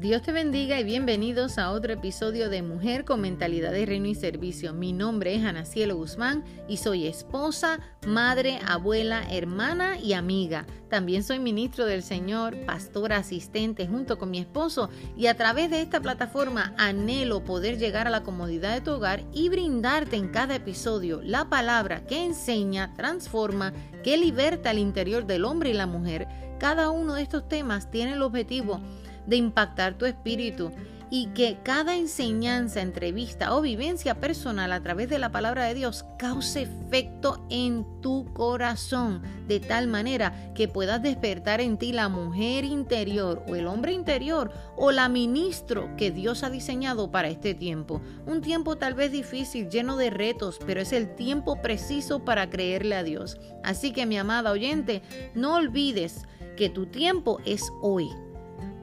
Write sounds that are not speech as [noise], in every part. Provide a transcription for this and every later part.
Dios te bendiga y bienvenidos a otro episodio de Mujer con Mentalidad de Reino y Servicio. Mi nombre es Ana Cielo Guzmán y soy esposa, madre, abuela, hermana y amiga. También soy ministro del Señor, pastora asistente junto con mi esposo y a través de esta plataforma anhelo poder llegar a la comodidad de tu hogar y brindarte en cada episodio la palabra que enseña, transforma, que liberta al interior del hombre y la mujer. Cada uno de estos temas tiene el objetivo de impactar tu espíritu y que cada enseñanza, entrevista o vivencia personal a través de la palabra de Dios cause efecto en tu corazón, de tal manera que puedas despertar en ti la mujer interior o el hombre interior o la ministro que Dios ha diseñado para este tiempo. Un tiempo tal vez difícil, lleno de retos, pero es el tiempo preciso para creerle a Dios. Así que mi amada oyente, no olvides que tu tiempo es hoy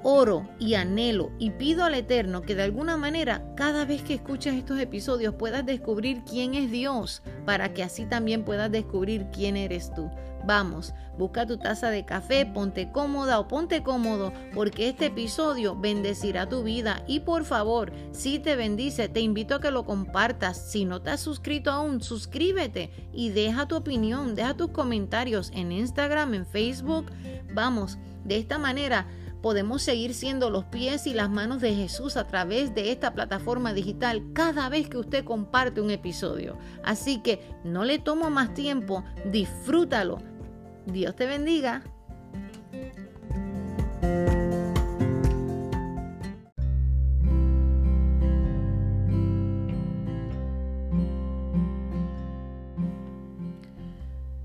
oro y anhelo y pido al Eterno que de alguna manera cada vez que escuches estos episodios puedas descubrir quién es Dios para que así también puedas descubrir quién eres tú. Vamos, busca tu taza de café, ponte cómoda o ponte cómodo porque este episodio bendecirá tu vida y por favor, si te bendice, te invito a que lo compartas. Si no te has suscrito aún, suscríbete y deja tu opinión, deja tus comentarios en Instagram, en Facebook. Vamos, de esta manera podemos seguir siendo los pies y las manos de Jesús a través de esta plataforma digital cada vez que usted comparte un episodio. Así que no le tomo más tiempo, disfrútalo. Dios te bendiga.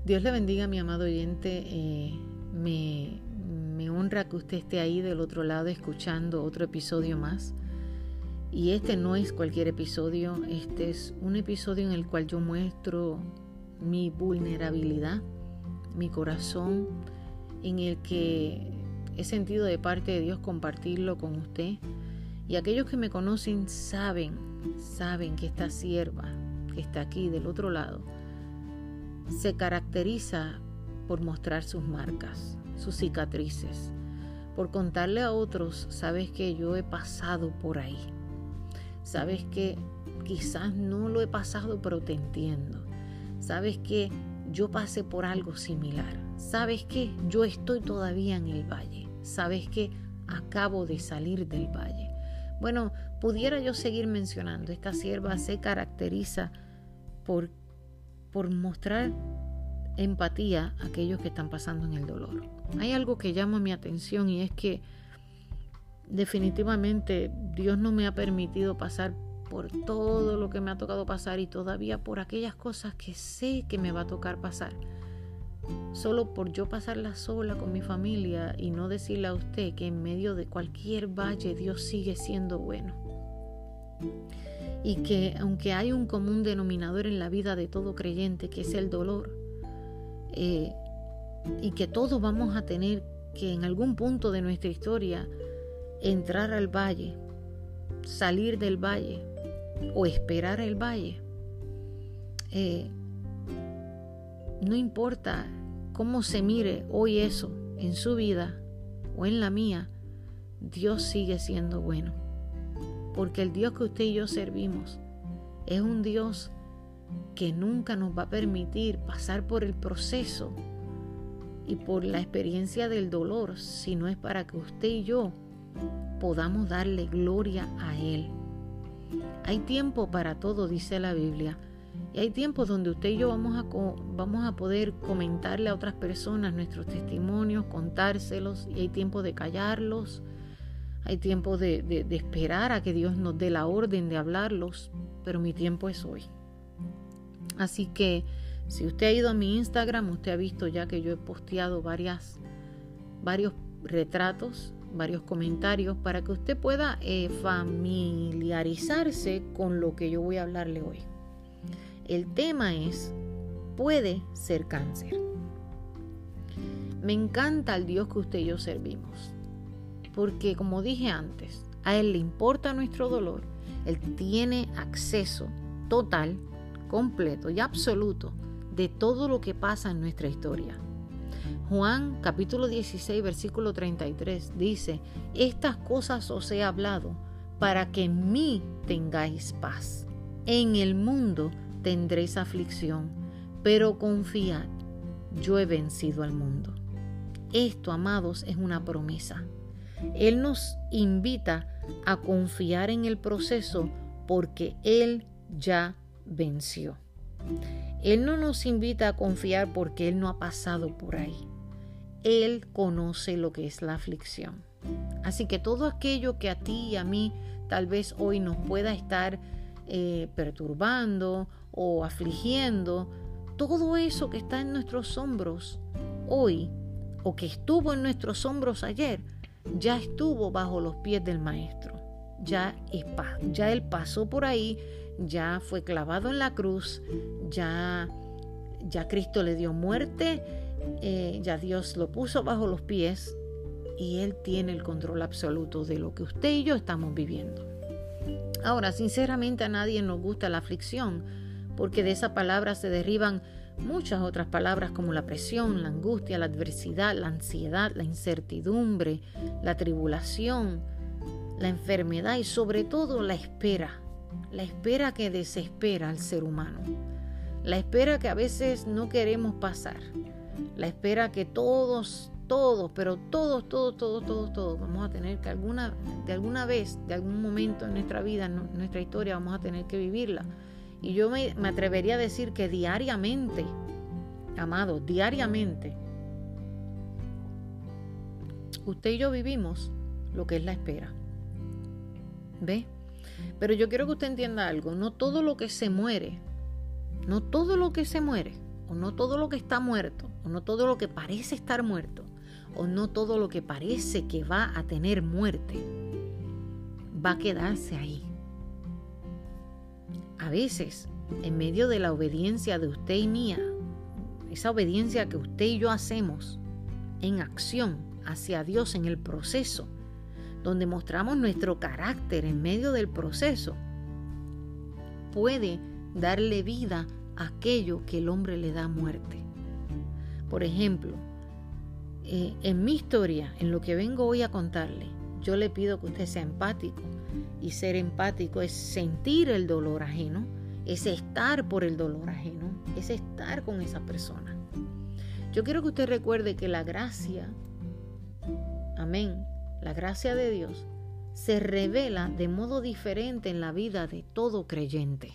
Dios le bendiga, mi amado oyente. Eh, me, me honra que usted esté ahí del otro lado escuchando otro episodio más. Y este no es cualquier episodio, este es un episodio en el cual yo muestro mi vulnerabilidad, mi corazón, en el que he sentido de parte de Dios compartirlo con usted. Y aquellos que me conocen saben, saben que esta sierva que está aquí del otro lado se caracteriza por mostrar sus marcas, sus cicatrices, por contarle a otros, sabes que yo he pasado por ahí. Sabes que quizás no lo he pasado, pero te entiendo. Sabes que yo pasé por algo similar. Sabes que yo estoy todavía en el valle. Sabes que acabo de salir del valle. Bueno, pudiera yo seguir mencionando, esta sierva se caracteriza por, por mostrar empatía a aquellos que están pasando en el dolor. Hay algo que llama mi atención y es que definitivamente Dios no me ha permitido pasar por todo lo que me ha tocado pasar y todavía por aquellas cosas que sé que me va a tocar pasar. Solo por yo pasarla sola con mi familia y no decirle a usted que en medio de cualquier valle Dios sigue siendo bueno. Y que aunque hay un común denominador en la vida de todo creyente, que es el dolor, eh, y que todos vamos a tener que en algún punto de nuestra historia entrar al valle, salir del valle o esperar el valle. Eh, no importa cómo se mire hoy eso en su vida o en la mía, Dios sigue siendo bueno. Porque el Dios que usted y yo servimos es un Dios que nunca nos va a permitir pasar por el proceso y por la experiencia del dolor, sino es para que usted y yo podamos darle gloria a Él. Hay tiempo para todo, dice la Biblia. Y hay tiempos donde usted y yo vamos a, vamos a poder comentarle a otras personas nuestros testimonios, contárselos, y hay tiempo de callarlos, hay tiempo de, de esperar a que Dios nos dé la orden de hablarlos, pero mi tiempo es hoy. Así que si usted ha ido a mi Instagram, usted ha visto ya que yo he posteado varias, varios retratos, varios comentarios para que usted pueda eh, familiarizarse con lo que yo voy a hablarle hoy. El tema es, puede ser cáncer. Me encanta el Dios que usted y yo servimos, porque como dije antes, a Él le importa nuestro dolor, Él tiene acceso total completo y absoluto de todo lo que pasa en nuestra historia. Juan capítulo 16 versículo 33 dice, estas cosas os he hablado para que en mí tengáis paz. En el mundo tendréis aflicción, pero confiad, yo he vencido al mundo. Esto, amados, es una promesa. Él nos invita a confiar en el proceso porque Él ya venció. Él no nos invita a confiar porque Él no ha pasado por ahí. Él conoce lo que es la aflicción. Así que todo aquello que a ti y a mí tal vez hoy nos pueda estar eh, perturbando o afligiendo, todo eso que está en nuestros hombros hoy o que estuvo en nuestros hombros ayer, ya estuvo bajo los pies del Maestro. Ya, ya Él pasó por ahí, ya fue clavado en la cruz, ya, ya Cristo le dio muerte, eh, ya Dios lo puso bajo los pies y Él tiene el control absoluto de lo que usted y yo estamos viviendo. Ahora, sinceramente a nadie nos gusta la aflicción, porque de esa palabra se derriban muchas otras palabras como la presión, la angustia, la adversidad, la ansiedad, la incertidumbre, la tribulación, la enfermedad y sobre todo la espera, la espera que desespera al ser humano, la espera que a veces no queremos pasar, la espera que todos, todos, pero todos, todos, todos, todos, todos vamos a tener que alguna, de alguna vez, de algún momento en nuestra vida, en nuestra historia, vamos a tener que vivirla y yo me, atrevería a decir que diariamente, amados, diariamente, usted y yo vivimos lo que es la espera. ¿Ve? Pero yo quiero que usted entienda algo. No todo lo que se muere, no todo lo que se muere, o no todo lo que está muerto, o no todo lo que parece estar muerto, o no todo lo que parece que va a tener muerte, va a quedarse ahí. A veces, en medio de la obediencia de usted y mía, esa obediencia que usted y yo hacemos en acción hacia Dios en el proceso, donde mostramos nuestro carácter en medio del proceso, puede darle vida a aquello que el hombre le da muerte. Por ejemplo, eh, en mi historia, en lo que vengo hoy a contarle, yo le pido que usted sea empático y ser empático es sentir el dolor ajeno, es estar por el dolor ajeno, es estar con esa persona. Yo quiero que usted recuerde que la gracia, amén, la gracia de Dios se revela de modo diferente en la vida de todo creyente.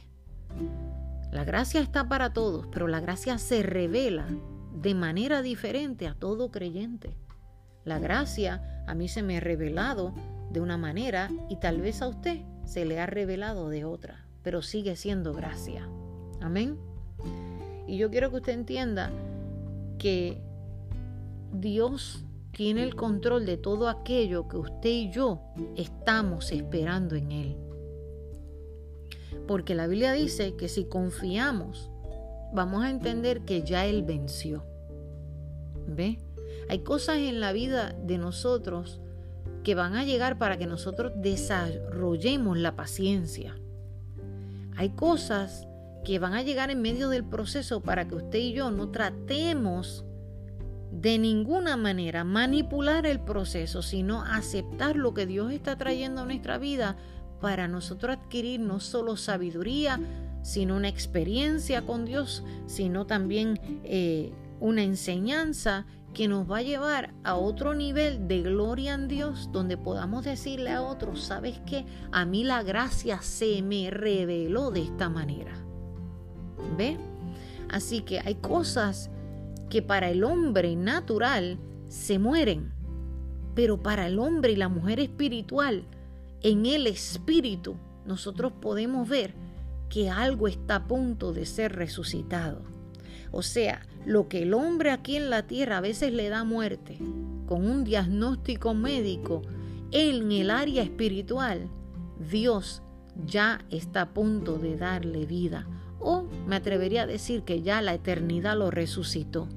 La gracia está para todos, pero la gracia se revela de manera diferente a todo creyente. La gracia a mí se me ha revelado de una manera y tal vez a usted se le ha revelado de otra, pero sigue siendo gracia. Amén. Y yo quiero que usted entienda que Dios tiene el control de todo aquello que usted y yo estamos esperando en Él. Porque la Biblia dice que si confiamos, vamos a entender que ya Él venció. ¿Ve? Hay cosas en la vida de nosotros que van a llegar para que nosotros desarrollemos la paciencia. Hay cosas que van a llegar en medio del proceso para que usted y yo no tratemos de ninguna manera manipular el proceso, sino aceptar lo que Dios está trayendo a nuestra vida para nosotros adquirir no solo sabiduría, sino una experiencia con Dios, sino también eh, una enseñanza que nos va a llevar a otro nivel de gloria en Dios, donde podamos decirle a otros, ¿sabes qué? A mí la gracia se me reveló de esta manera. ¿Ve? Así que hay cosas que para el hombre natural se mueren, pero para el hombre y la mujer espiritual, en el espíritu, nosotros podemos ver que algo está a punto de ser resucitado. O sea, lo que el hombre aquí en la tierra a veces le da muerte, con un diagnóstico médico, en el área espiritual, Dios ya está a punto de darle vida. O me atrevería a decir que ya la eternidad lo resucitó.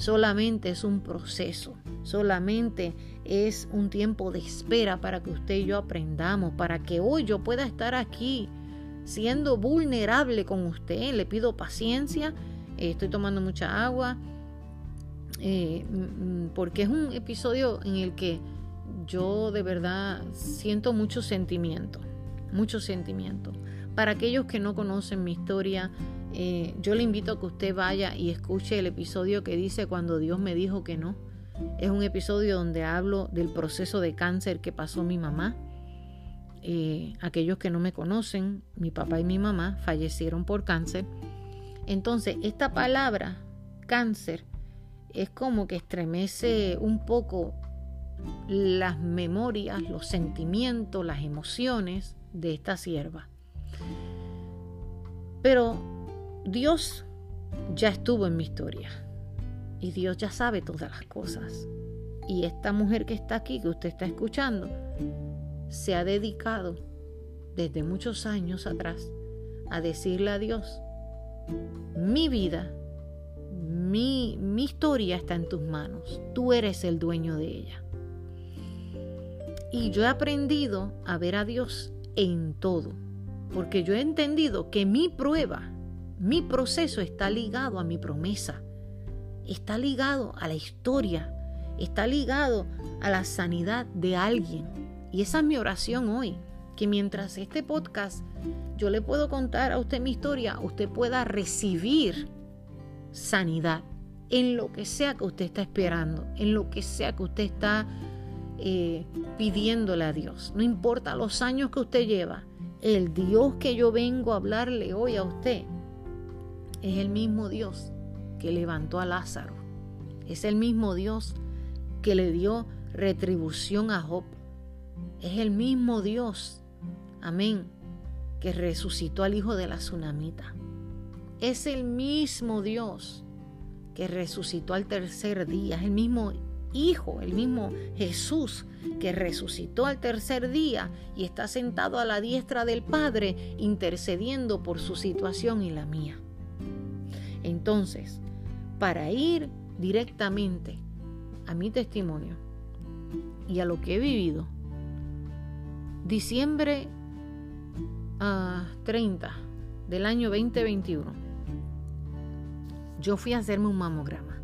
Solamente es un proceso, solamente es un tiempo de espera para que usted y yo aprendamos, para que hoy yo pueda estar aquí siendo vulnerable con usted. Le pido paciencia estoy tomando mucha agua, eh, mm, porque es un episodio en el que yo de verdad siento mucho sentimiento, mucho sentimiento. Para aquellos que no conocen mi historia, eh, yo le invito a que usted vaya y escuche el episodio que dice cuando Dios me dijo que no. Es un episodio donde hablo del proceso de cáncer que pasó mi mamá. Eh, aquellos que no me conocen, mi papá y mi mamá fallecieron por cáncer. Entonces, esta palabra, cáncer, es como que estremece un poco las memorias, los sentimientos, las emociones de esta sierva. Pero Dios ya estuvo en mi historia y Dios ya sabe todas las cosas. Y esta mujer que está aquí, que usted está escuchando, se ha dedicado desde muchos años atrás a decirle a Dios, mi vida, mi, mi historia está en tus manos, tú eres el dueño de ella. Y yo he aprendido a ver a Dios en todo, porque yo he entendido que mi prueba, mi proceso está ligado a mi promesa, está ligado a la historia, está ligado a la sanidad de alguien. Y esa es mi oración hoy, que mientras este podcast yo le puedo contar a usted mi historia, usted pueda recibir sanidad en lo que sea que usted está esperando, en lo que sea que usted está eh, pidiéndole a Dios. No importa los años que usted lleva, el Dios que yo vengo a hablarle hoy a usted es el mismo Dios que levantó a Lázaro. Es el mismo Dios que le dio retribución a Job. Es el mismo Dios, amén, que resucitó al hijo de la tsunamita. Es el mismo Dios que resucitó al tercer día. Es el mismo Hijo, el mismo Jesús que resucitó al tercer día y está sentado a la diestra del Padre intercediendo por su situación y la mía. Entonces, para ir directamente a mi testimonio y a lo que he vivido, diciembre 30 ah, del año 2021, yo fui a hacerme un mamograma.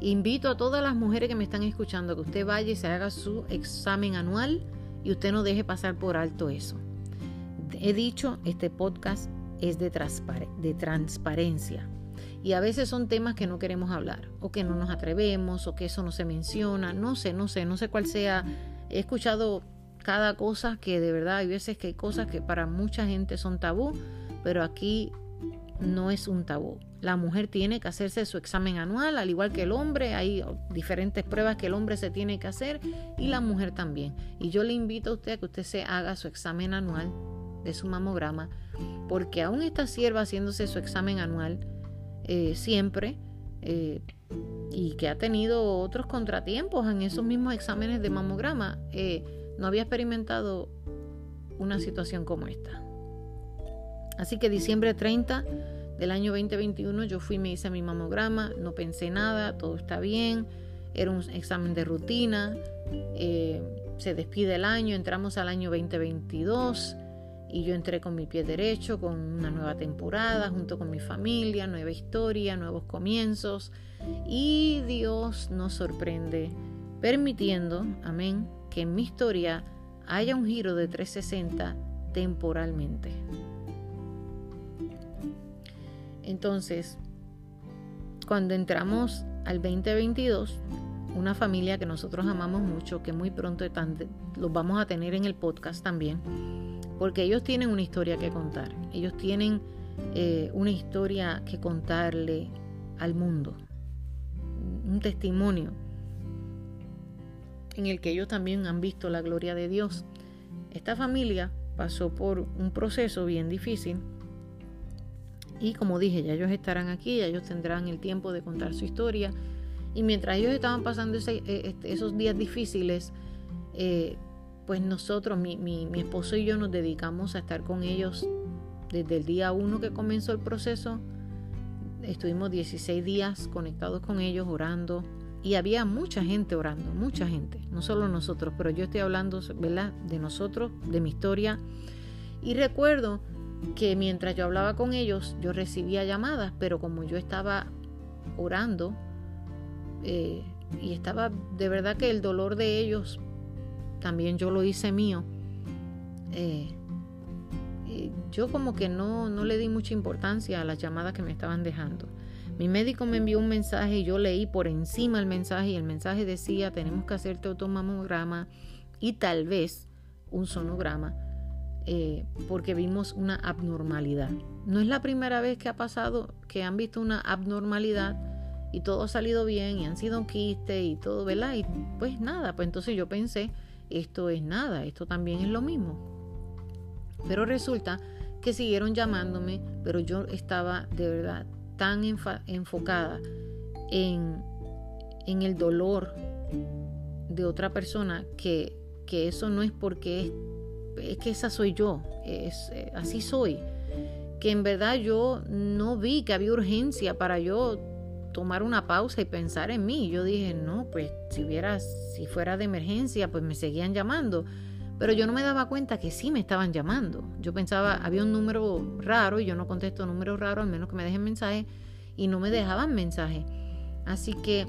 Invito a todas las mujeres que me están escuchando que usted vaya y se haga su examen anual y usted no deje pasar por alto eso. He dicho, este podcast es de, transparencia. Y a veces son temas que no queremos hablar, o que no nos atrevemos, o que eso no se menciona, no sé, no sé, no sé cuál sea. He escuchado cada cosa que de verdad hay veces que hay cosas que para mucha gente son tabú, pero aquí no es un tabú. La mujer tiene que hacerse su examen anual, al igual que el hombre. Hay diferentes pruebas que el hombre se tiene que hacer y la mujer también. Y yo le invito a usted a que usted se haga su examen anual de su mamograma, porque aún esta sierva haciéndose su examen anual eh, siempre eh, y que ha tenido otros contratiempos en esos mismos exámenes de mamograma, eh, no había experimentado una situación como esta. Así que diciembre 30 del año 2021 yo fui, me hice mi mamograma, no pensé nada, todo está bien, era un examen de rutina, se despide el año, entramos al año 2022 y yo entré con mi pie derecho, con una nueva temporada, junto con mi familia, nueva historia, nuevos comienzos y Dios nos sorprende permitiendo, amén, que en mi historia haya un giro de 360 temporalmente. Entonces, cuando entramos al 2022, una familia que nosotros amamos mucho, que muy pronto los vamos a tener en el podcast también, porque ellos tienen una historia que contar, ellos tienen eh, una historia que contarle al mundo, un testimonio en el que ellos también han visto la gloria de Dios. Esta familia pasó por un proceso bien difícil y como dije, ya ellos estarán aquí, ya ellos tendrán el tiempo de contar su historia. Y mientras ellos estaban pasando eh, este, esos días difíciles, eh, pues nosotros, mi, mi, esposo y yo nos dedicamos a estar con ellos desde el día uno que comenzó el proceso. Estuvimos 16 días conectados con ellos, orando. Y había mucha gente orando, mucha gente, no solo nosotros, pero yo estoy hablando, ¿verdad?, de nosotros, de mi historia. Y recuerdo que mientras yo hablaba con ellos, yo recibía llamadas, pero como yo estaba orando, eh, y estaba de verdad que el dolor de ellos también yo lo hice mío. Eh, yo como que no, no le di mucha importancia a las llamadas que me estaban dejando. Mi médico me envió un mensaje y yo leí por encima el mensaje y el mensaje decía tenemos que hacerte otro mamograma y tal vez un sonograma eh, porque vimos una abnormalidad. No es la primera vez que ha pasado que han visto una abnormalidad y todo ha salido bien y han sido quistes y todo, ¿verdad? Y pues nada, pues entonces yo pensé, esto es nada, esto también es lo mismo. Pero resulta que siguieron llamándome, pero yo estaba de verdad tan enfocada en, en el dolor de otra persona que, que eso no es porque es es que esa soy yo, es, eh, así soy. Que en verdad yo no vi que había urgencia para yo tomar una pausa y pensar en mí. Yo dije, no, pues si hubiera, si fuera de emergencia, pues me seguían llamando. Pero yo no me daba cuenta que sí me estaban llamando. Yo pensaba, había un número raro y yo no contesto números raros, al menos que me dejen mensaje, y no me dejaban mensaje. Así que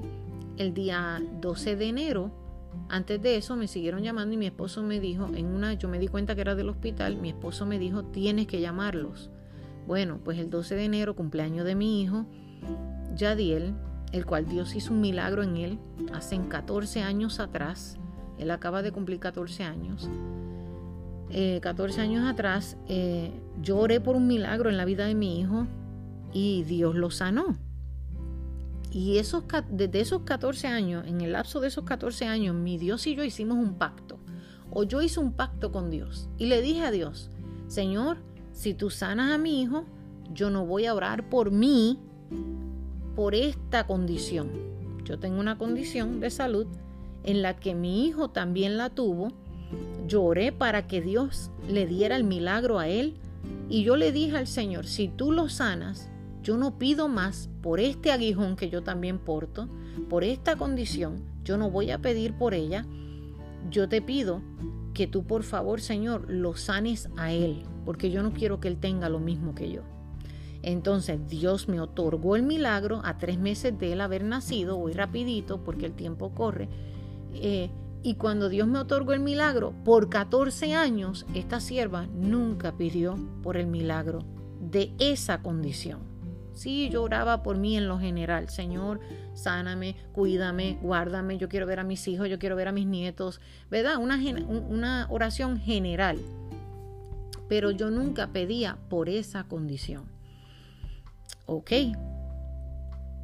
el día 12 de enero antes de eso me siguieron llamando y mi esposo me dijo, en una, yo me di cuenta que era del hospital, mi esposo me dijo, tienes que llamarlos. Bueno, pues el 12 de enero, cumpleaños de mi hijo, Yadiel, el cual Dios hizo un milagro en él hace 14 años atrás, él acaba de cumplir 14 años. 14 eh, años atrás, eh, yo oré por un milagro en la vida de mi hijo y Dios lo sanó. Y esos, desde esos 14 años, en el lapso de esos 14 años, mi Dios y yo hicimos un pacto. O yo hice un pacto con Dios. Y le dije a Dios, Señor, si tú sanas a mi hijo, yo no voy a orar por mí, por esta condición. Yo tengo una condición de salud en la que mi hijo también la tuvo. Yo oré para que Dios le diera el milagro a él. Y yo le dije al Señor, si tú lo sanas, yo no pido más por este aguijón que yo también porto, por esta condición, yo no voy a pedir por ella. Yo te pido que tú por favor, Señor, lo sanes a él, porque yo no quiero que él tenga lo mismo que yo. Entonces Dios me otorgó el milagro a tres meses de él haber nacido, voy rapidito porque el tiempo corre. Eh, y cuando Dios me otorgó el milagro, por 14 años, esta sierva nunca pidió por el milagro de esa condición. Sí, yo oraba por mí en lo general. Señor, sáname, cuídame, guárdame. Yo quiero ver a mis hijos, yo quiero ver a mis nietos. ¿Verdad? Una, una oración general. Pero yo nunca pedía por esa condición. Ok.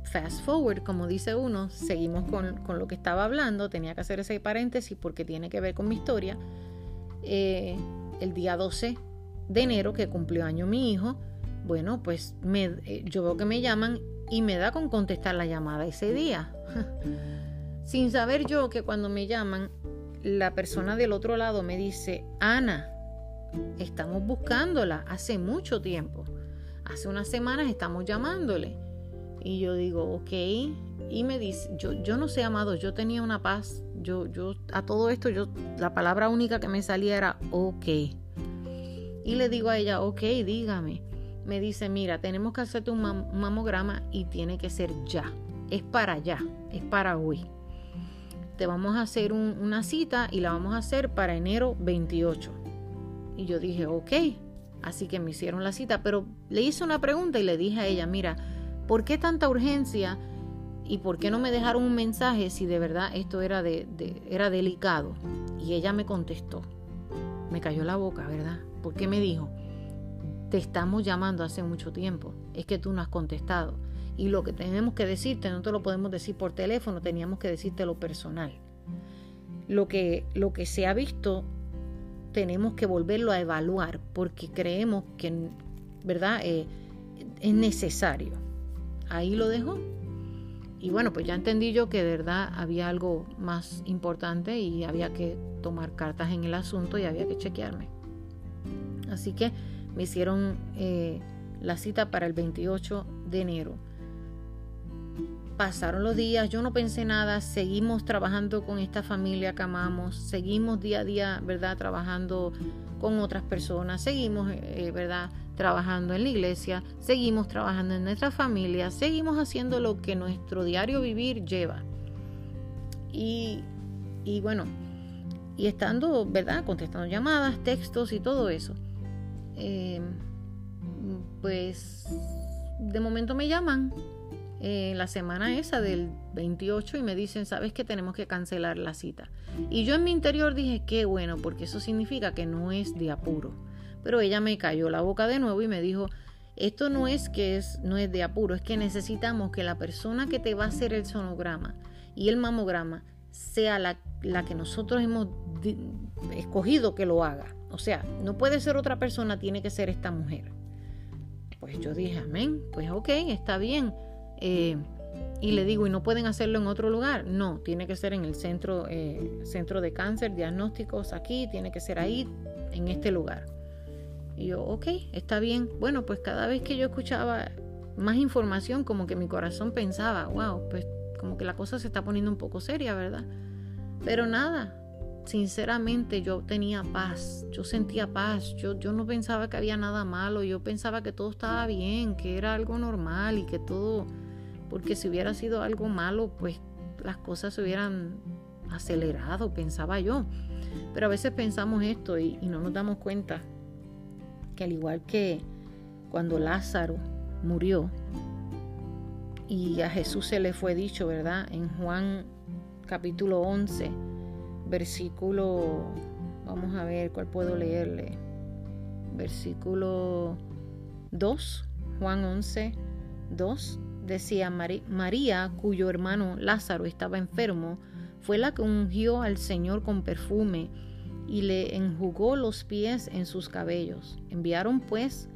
Fast forward, como dice uno, seguimos con, con, lo que estaba hablando. Tenía que hacer ese paréntesis porque tiene que ver con mi historia. Eh, el día 12 de enero, que cumplió año mi hijo, bueno, pues eh, yo veo que me llaman y me da con contestar la llamada ese día. [laughs] Sin saber yo que cuando me llaman, la persona del otro lado me dice, Ana, estamos buscándola hace mucho tiempo. Hace unas semanas estamos llamándole. Y yo digo, ok. Y me dice, yo, yo no sé, amado, yo tenía una paz. Yo, yo, a todo esto, yo, la palabra única que me salía era ok. Y le digo a ella, ok, dígame me dice, mira, tenemos que hacerte un, mamograma y tiene que ser ya. Es para ya, es para hoy. Te vamos a hacer una cita y la vamos a hacer para enero 28. Y yo dije, ok. Así que me hicieron la cita, pero le hice una pregunta y le dije a ella, mira, ¿por qué tanta urgencia? ¿Y por qué no me dejaron un mensaje si de verdad esto era, de, era delicado? Y ella me contestó. Me cayó la boca, ¿verdad? ¿Por qué me dijo? Te estamos llamando hace mucho tiempo. Es que tú no has contestado. Y lo que tenemos que decirte no te lo podemos decir por teléfono, teníamos que decirte lo personal. Lo que, lo que se ha visto tenemos que volverlo a evaluar porque creemos que, ¿verdad? Eh, es necesario. Ahí lo dejo. Y bueno, pues ya entendí yo que de verdad había algo más importante y había que tomar cartas en el asunto y había que chequearme. Así que me hicieron eh, la cita para el 28 de enero. Pasaron los días, yo no pensé nada, seguimos trabajando con esta familia que amamos, seguimos día a día, ¿verdad? Trabajando con otras personas, seguimos, eh, ¿verdad? Trabajando en la iglesia, seguimos trabajando en nuestra familia, seguimos haciendo lo que nuestro diario vivir lleva. Y, y bueno, y estando, ¿verdad? Contestando llamadas, textos y todo eso. Eh, pues de momento me llaman eh, la semana esa del 28 y me dicen, sabes que tenemos que cancelar la cita. Y yo en mi interior dije, qué bueno, porque eso significa que no es de apuro. Pero ella me cayó la boca de nuevo y me dijo, esto no es que es, no es de apuro, es que necesitamos que la persona que te va a hacer el sonograma y el mamograma sea la, la que nosotros hemos escogido que lo haga. O sea, no puede ser otra persona, tiene que ser esta mujer. Pues yo dije, amén, pues ok, está bien. Eh, y le digo, ¿y no pueden hacerlo en otro lugar? No, tiene que ser en el centro, eh, centro de cáncer, diagnósticos aquí, tiene que ser ahí, en este lugar. Y yo, ok, está bien. Bueno, pues cada vez que yo escuchaba más información, como que mi corazón pensaba, wow, pues como que la cosa se está poniendo un poco seria, ¿verdad? Pero nada, sinceramente yo tenía paz, yo sentía paz, yo, yo no pensaba que había nada malo, yo pensaba que todo estaba bien, que era algo normal y que todo porque si hubiera sido algo malo, pues las cosas se hubieran acelerado, pensaba yo. Pero a veces pensamos esto y, no nos damos cuenta que al igual que cuando Lázaro murió y a Jesús se le fue dicho, ¿verdad? En Juan capítulo 11, versículo, vamos a ver cuál puedo leerle, versículo 2, Juan 11, 2 decía María, cuyo hermano Lázaro estaba enfermo, fue la que ungió al Señor con perfume y le enjugó los pies en sus cabellos. Enviaron pues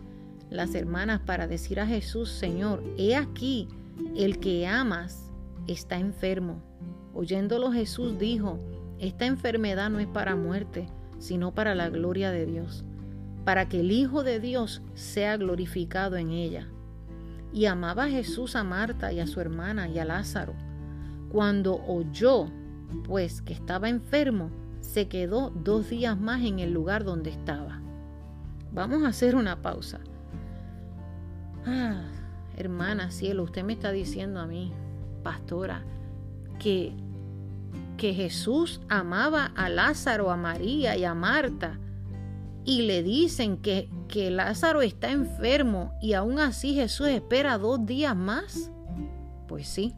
las hermanas para decir a Jesús, Señor, he aquí, el que amas está enfermo. Oyéndolo Jesús dijo, esta enfermedad no es para muerte, sino para la gloria de Dios, para que el Hijo de Dios sea glorificado en ella. Y amaba a Jesús a Marta y a su hermana y a Lázaro. Cuando oyó, pues, que estaba enfermo, se quedó dos días más en el lugar donde estaba. Vamos a hacer una pausa. Ah, hermana, cielo, usted me está diciendo a mí, pastora, que, que Jesús amaba a Lázaro, a María y a Marta y le dicen que, que Lázaro está enfermo y aún así Jesús espera dos días más? Pues sí,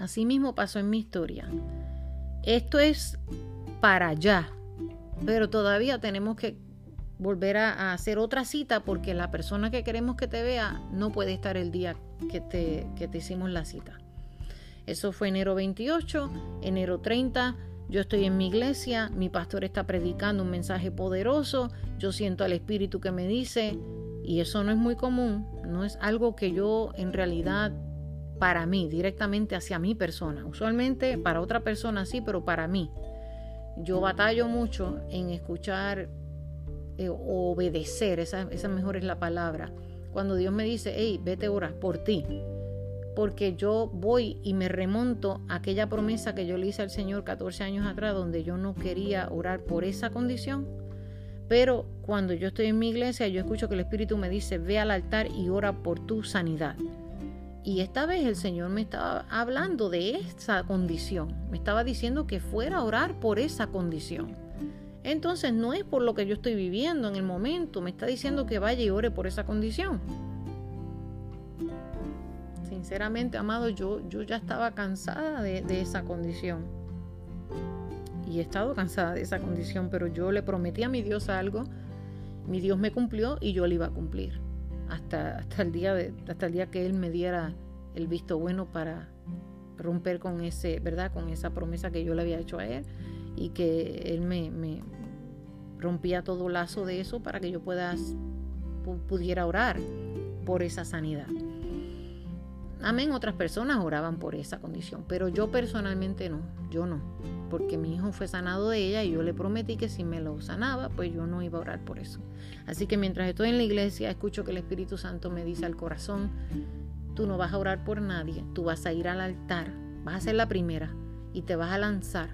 así mismo pasó en mi historia. Esto es para allá, pero todavía tenemos que volver a, hacer otra cita porque la persona que queremos que te vea no puede estar el día que te, que te hicimos la cita. Eso fue enero 28, enero 30, yo estoy en mi iglesia, mi pastor está predicando un mensaje poderoso, yo siento al Espíritu que me dice, y eso no es muy común, no es algo que yo en realidad para mí, directamente hacia mi persona. Usualmente para otra persona sí, pero para mí. Yo batallo mucho en escuchar eh, obedecer, esa, esa mejor es la palabra. Cuando Dios me dice, hey, vete a orar por ti porque yo voy y me remonto a aquella promesa que yo le hice al Señor 14 años atrás, donde yo no quería orar por esa condición. Pero cuando yo estoy en mi iglesia, yo escucho que el Espíritu me dice, ve al altar y ora por tu sanidad. Y esta vez el Señor me estaba hablando de esa condición. Me estaba diciendo que fuera a orar por esa condición. Entonces no es por lo que yo estoy viviendo en el momento. Me está diciendo que vaya y ore por esa condición sinceramente, amado, yo, yo ya estaba cansada de, esa condición. Y he estado cansada de esa condición, pero yo le prometí a mi Dios algo, mi Dios me cumplió y yo le iba a cumplir. Hasta, hasta, el, día de, hasta el día que Él me diera el visto bueno para romper con ese, ¿verdad? Con esa promesa que yo le había hecho a Él y que Él me, me rompía todo lazo de eso para que yo pueda, pudiera orar por esa sanidad. Amén, otras personas oraban por esa condición, pero yo personalmente no, yo no, porque mi hijo fue sanado de ella y yo le prometí que si me lo sanaba, pues yo no iba a orar por eso. Así que mientras estoy en la iglesia, escucho que el Espíritu Santo me dice al corazón, tú no vas a orar por nadie, tú vas a ir al altar, vas a ser la primera y te vas a lanzar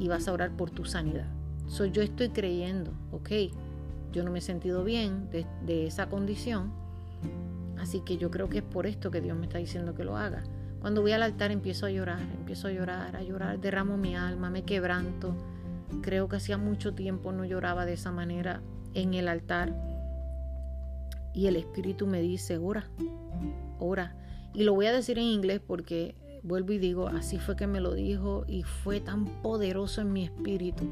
y vas a orar por tu sanidad. Soy yo estoy creyendo, ok, yo no me he sentido bien de esa condición, Así que yo creo que es por esto que Dios me está diciendo que lo haga. Cuando voy al altar empiezo a llorar, empiezo a llorar, a llorar, derramo mi alma, me quebranto. Creo que hacía mucho tiempo no lloraba de esa manera en el altar. Y el Espíritu me dice, ora, ora. Y lo voy a decir en inglés porque vuelvo y digo, así fue que me lo dijo y fue tan poderoso en mi espíritu.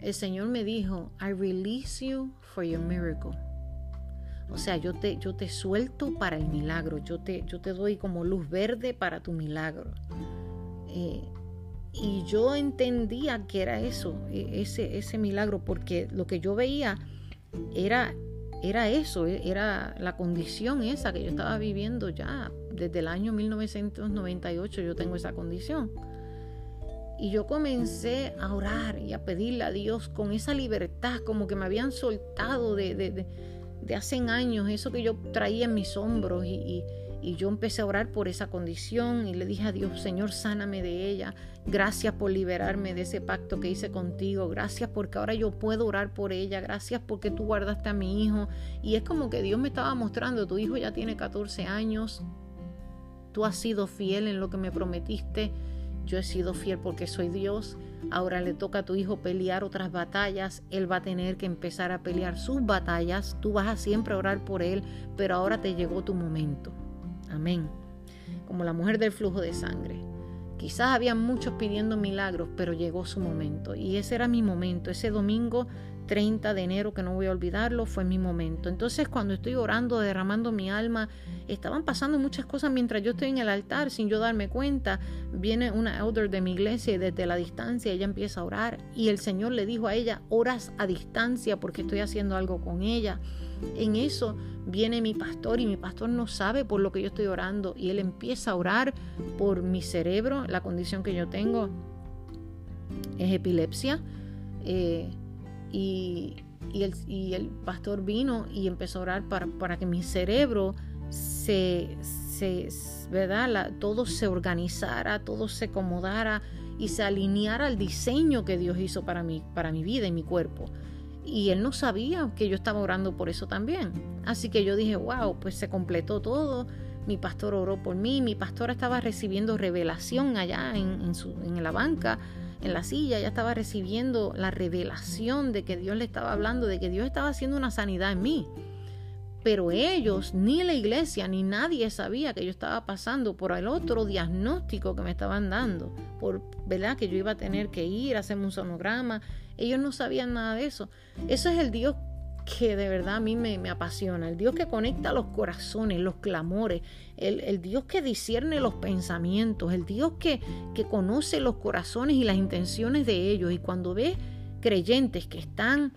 El Señor me dijo, I release you for your miracle. O sea, yo te, yo te suelto para el milagro, yo te, yo te doy como luz verde para tu milagro. Eh, y yo entendía que era eso, e, ese, ese milagro, porque lo que yo veía era, era eso, e, era la condición esa que yo estaba viviendo ya desde el año 1998, yo tengo esa condición. Y yo comencé a orar y a pedirle a Dios con esa libertad, como que me habían soltado de de hace años, eso que yo traía en mis hombros y, yo empecé a orar por esa condición y le dije a Dios, Señor, sáname de ella. Gracias por liberarme de ese pacto que hice contigo. Gracias porque ahora yo puedo orar por ella. Gracias porque tú guardaste a mi hijo. Y es como que Dios me estaba mostrando, tu hijo ya tiene 14 años. Tú has sido fiel en lo que me prometiste. Yo he sido fiel porque soy Dios. Ahora le toca a tu hijo pelear otras batallas. Él va a tener que empezar a pelear sus batallas. Tú vas a siempre orar por él, pero ahora te llegó tu momento. Amén. Como la mujer del flujo de sangre. Quizás había muchos pidiendo milagros, pero llegó su momento. Y ese era mi momento. Ese domingo 30 de enero, que no voy a olvidarlo, fue mi momento. Entonces cuando estoy orando, derramando mi alma, estaban pasando muchas cosas mientras yo estoy en el altar sin yo darme cuenta. Viene una elder de mi iglesia y desde la distancia ella empieza a orar y el Señor le dijo a ella, oras a distancia porque estoy haciendo algo con ella. En eso viene mi pastor y mi pastor no sabe por lo que yo estoy orando y él empieza a orar por mi cerebro, la condición que yo tengo es epilepsia. Eh, y, el, pastor vino y empezó a orar para, que mi cerebro se, ¿verdad? todo se organizara, todo se acomodara y se alineara al diseño que Dios hizo para mí, para mi vida y mi cuerpo. Y él no sabía que yo estaba orando por eso también. Así que yo dije, wow, pues se completó todo. Mi pastor oró por mí, mi pastora estaba recibiendo revelación allá en, su, en la banca en la silla, ya estaba recibiendo la revelación de que Dios le estaba hablando, de que Dios estaba haciendo una sanidad en mí. Pero ellos, ni la iglesia, ni nadie sabía que yo estaba pasando por el otro diagnóstico que me estaban dando, por verdad que yo iba a tener que ir a hacerme un sonograma. Ellos no sabían nada de eso. Eso es el Dios que de verdad a mí me, apasiona, el Dios que conecta los corazones, los clamores, el, Dios que discierne los pensamientos, el Dios que, que conoce los corazones y las intenciones de ellos. Y cuando ves creyentes que están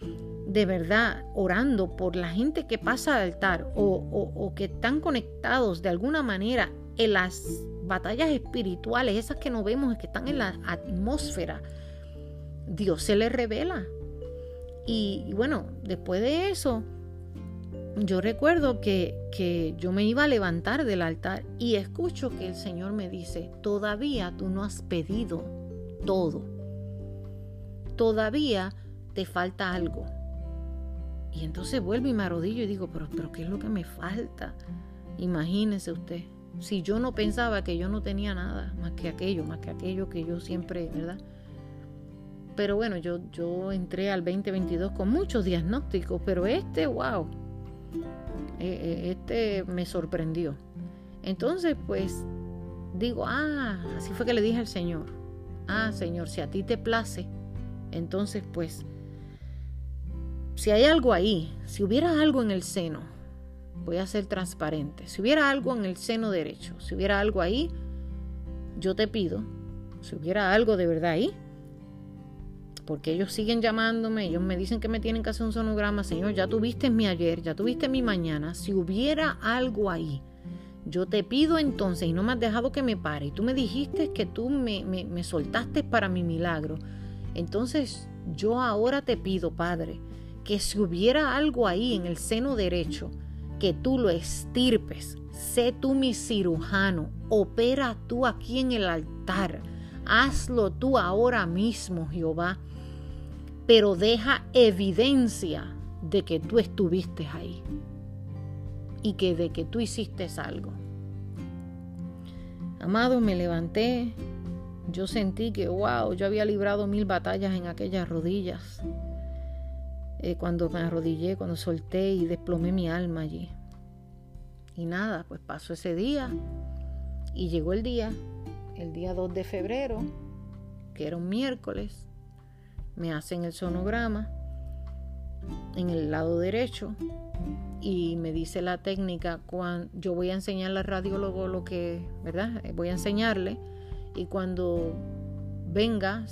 de verdad orando por la gente que pasa al altar o, o que están conectados de alguna manera en las batallas espirituales, esas que no vemos, que están en la atmósfera, Dios se les revela. Y, bueno, después de eso, yo recuerdo que, que, yo me iba a levantar del altar y escucho que el Señor me dice, todavía tú no has pedido todo. Todavía te falta algo. Y entonces vuelvo y me arrodillo y digo, pero, pero ¿qué es lo que me falta? Imagínese usted, si yo no pensaba que yo no tenía nada más que aquello, más que aquello que yo siempre, ¿verdad? Pero bueno, yo, yo entré al 2022 con muchos diagnósticos, pero este, wow, eh, eh, este me sorprendió. Entonces, pues digo, ah, así fue que le dije al Señor, ah, Señor, si a ti te place, entonces pues, si hay algo ahí, si hubiera algo en el seno, voy a ser transparente, si hubiera algo en el seno derecho, si hubiera algo ahí, yo te pido, si hubiera algo de verdad ahí, porque ellos siguen llamándome, ellos me dicen que me tienen que hacer un sonograma, Señor, ya tuviste mi ayer, ya tuviste mi mañana, si hubiera algo ahí, yo te pido entonces, y no me has dejado que me pare, y tú me dijiste que tú me, me, me soltaste para mi milagro, entonces yo ahora te pido, Padre, que si hubiera algo ahí en el seno derecho, que tú lo estirpes, sé tú mi cirujano, opera tú aquí en el altar, hazlo tú ahora mismo, Jehová pero deja evidencia de que tú estuviste ahí y que de que tú hiciste algo. Amado, me levanté. Yo sentí que, wow, yo había librado mil batallas en aquellas rodillas. Eh, cuando me arrodillé, cuando solté y desplomé mi alma allí. Y nada, pues pasó ese día y llegó el día, el día 2 de febrero, que era un miércoles, me hacen el sonograma en el lado derecho y me dice la técnica cuando yo voy a enseñarle al radiólogo lo que, ¿verdad? Voy a enseñarle y cuando venga,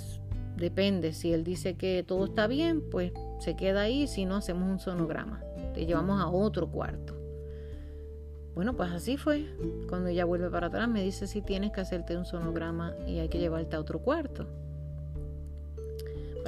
depende, si él dice que todo está bien, pues se queda ahí, si no hacemos un sonograma, te llevamos a otro cuarto. Bueno, pues así fue. Cuando ella vuelve para atrás me dice si tienes que hacerte un sonograma y hay que llevarte a otro cuarto.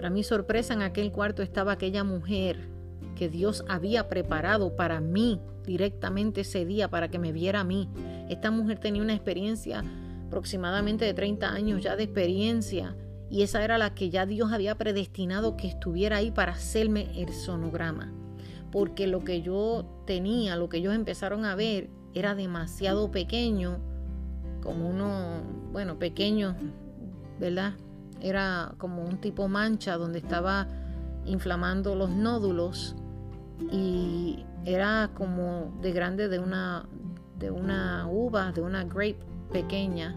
Para mi sorpresa en aquel cuarto estaba aquella mujer que Dios había preparado para mí directamente ese día para que me viera a mí. Esta mujer tenía una experiencia aproximadamente de 30 años ya de experiencia y esa era la que ya Dios había predestinado que estuviera ahí para hacerme el sonograma. Porque lo que yo tenía, lo que ellos empezaron a ver era demasiado pequeño, como uno, bueno, pequeño, ¿verdad? Era como un tipo mancha donde estaba inflamando los nódulos y era como de grande de una de una uva, de una grape pequeña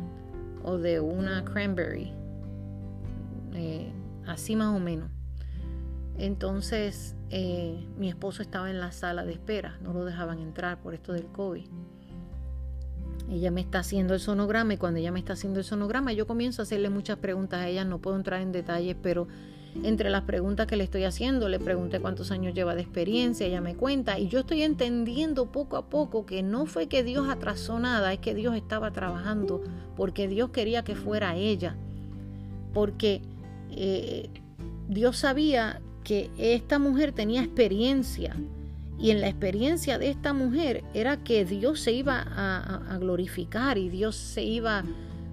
o de una cranberry, eh, así más o menos. Entonces eh, mi esposo estaba en la sala de espera, no lo dejaban entrar por esto del COVID. Ella me está haciendo el sonograma y cuando ella me está haciendo el sonograma yo comienzo a hacerle muchas preguntas a ella, no puedo entrar en detalles, pero entre las preguntas que le estoy haciendo, le pregunté cuántos años lleva de experiencia, ella me cuenta y yo estoy entendiendo poco a poco que no fue que Dios atrasó nada, es que Dios estaba trabajando porque Dios quería que fuera ella, porque eh, Dios sabía que esta mujer tenía experiencia y en la experiencia de esta mujer era que Dios se iba a, glorificar y Dios se iba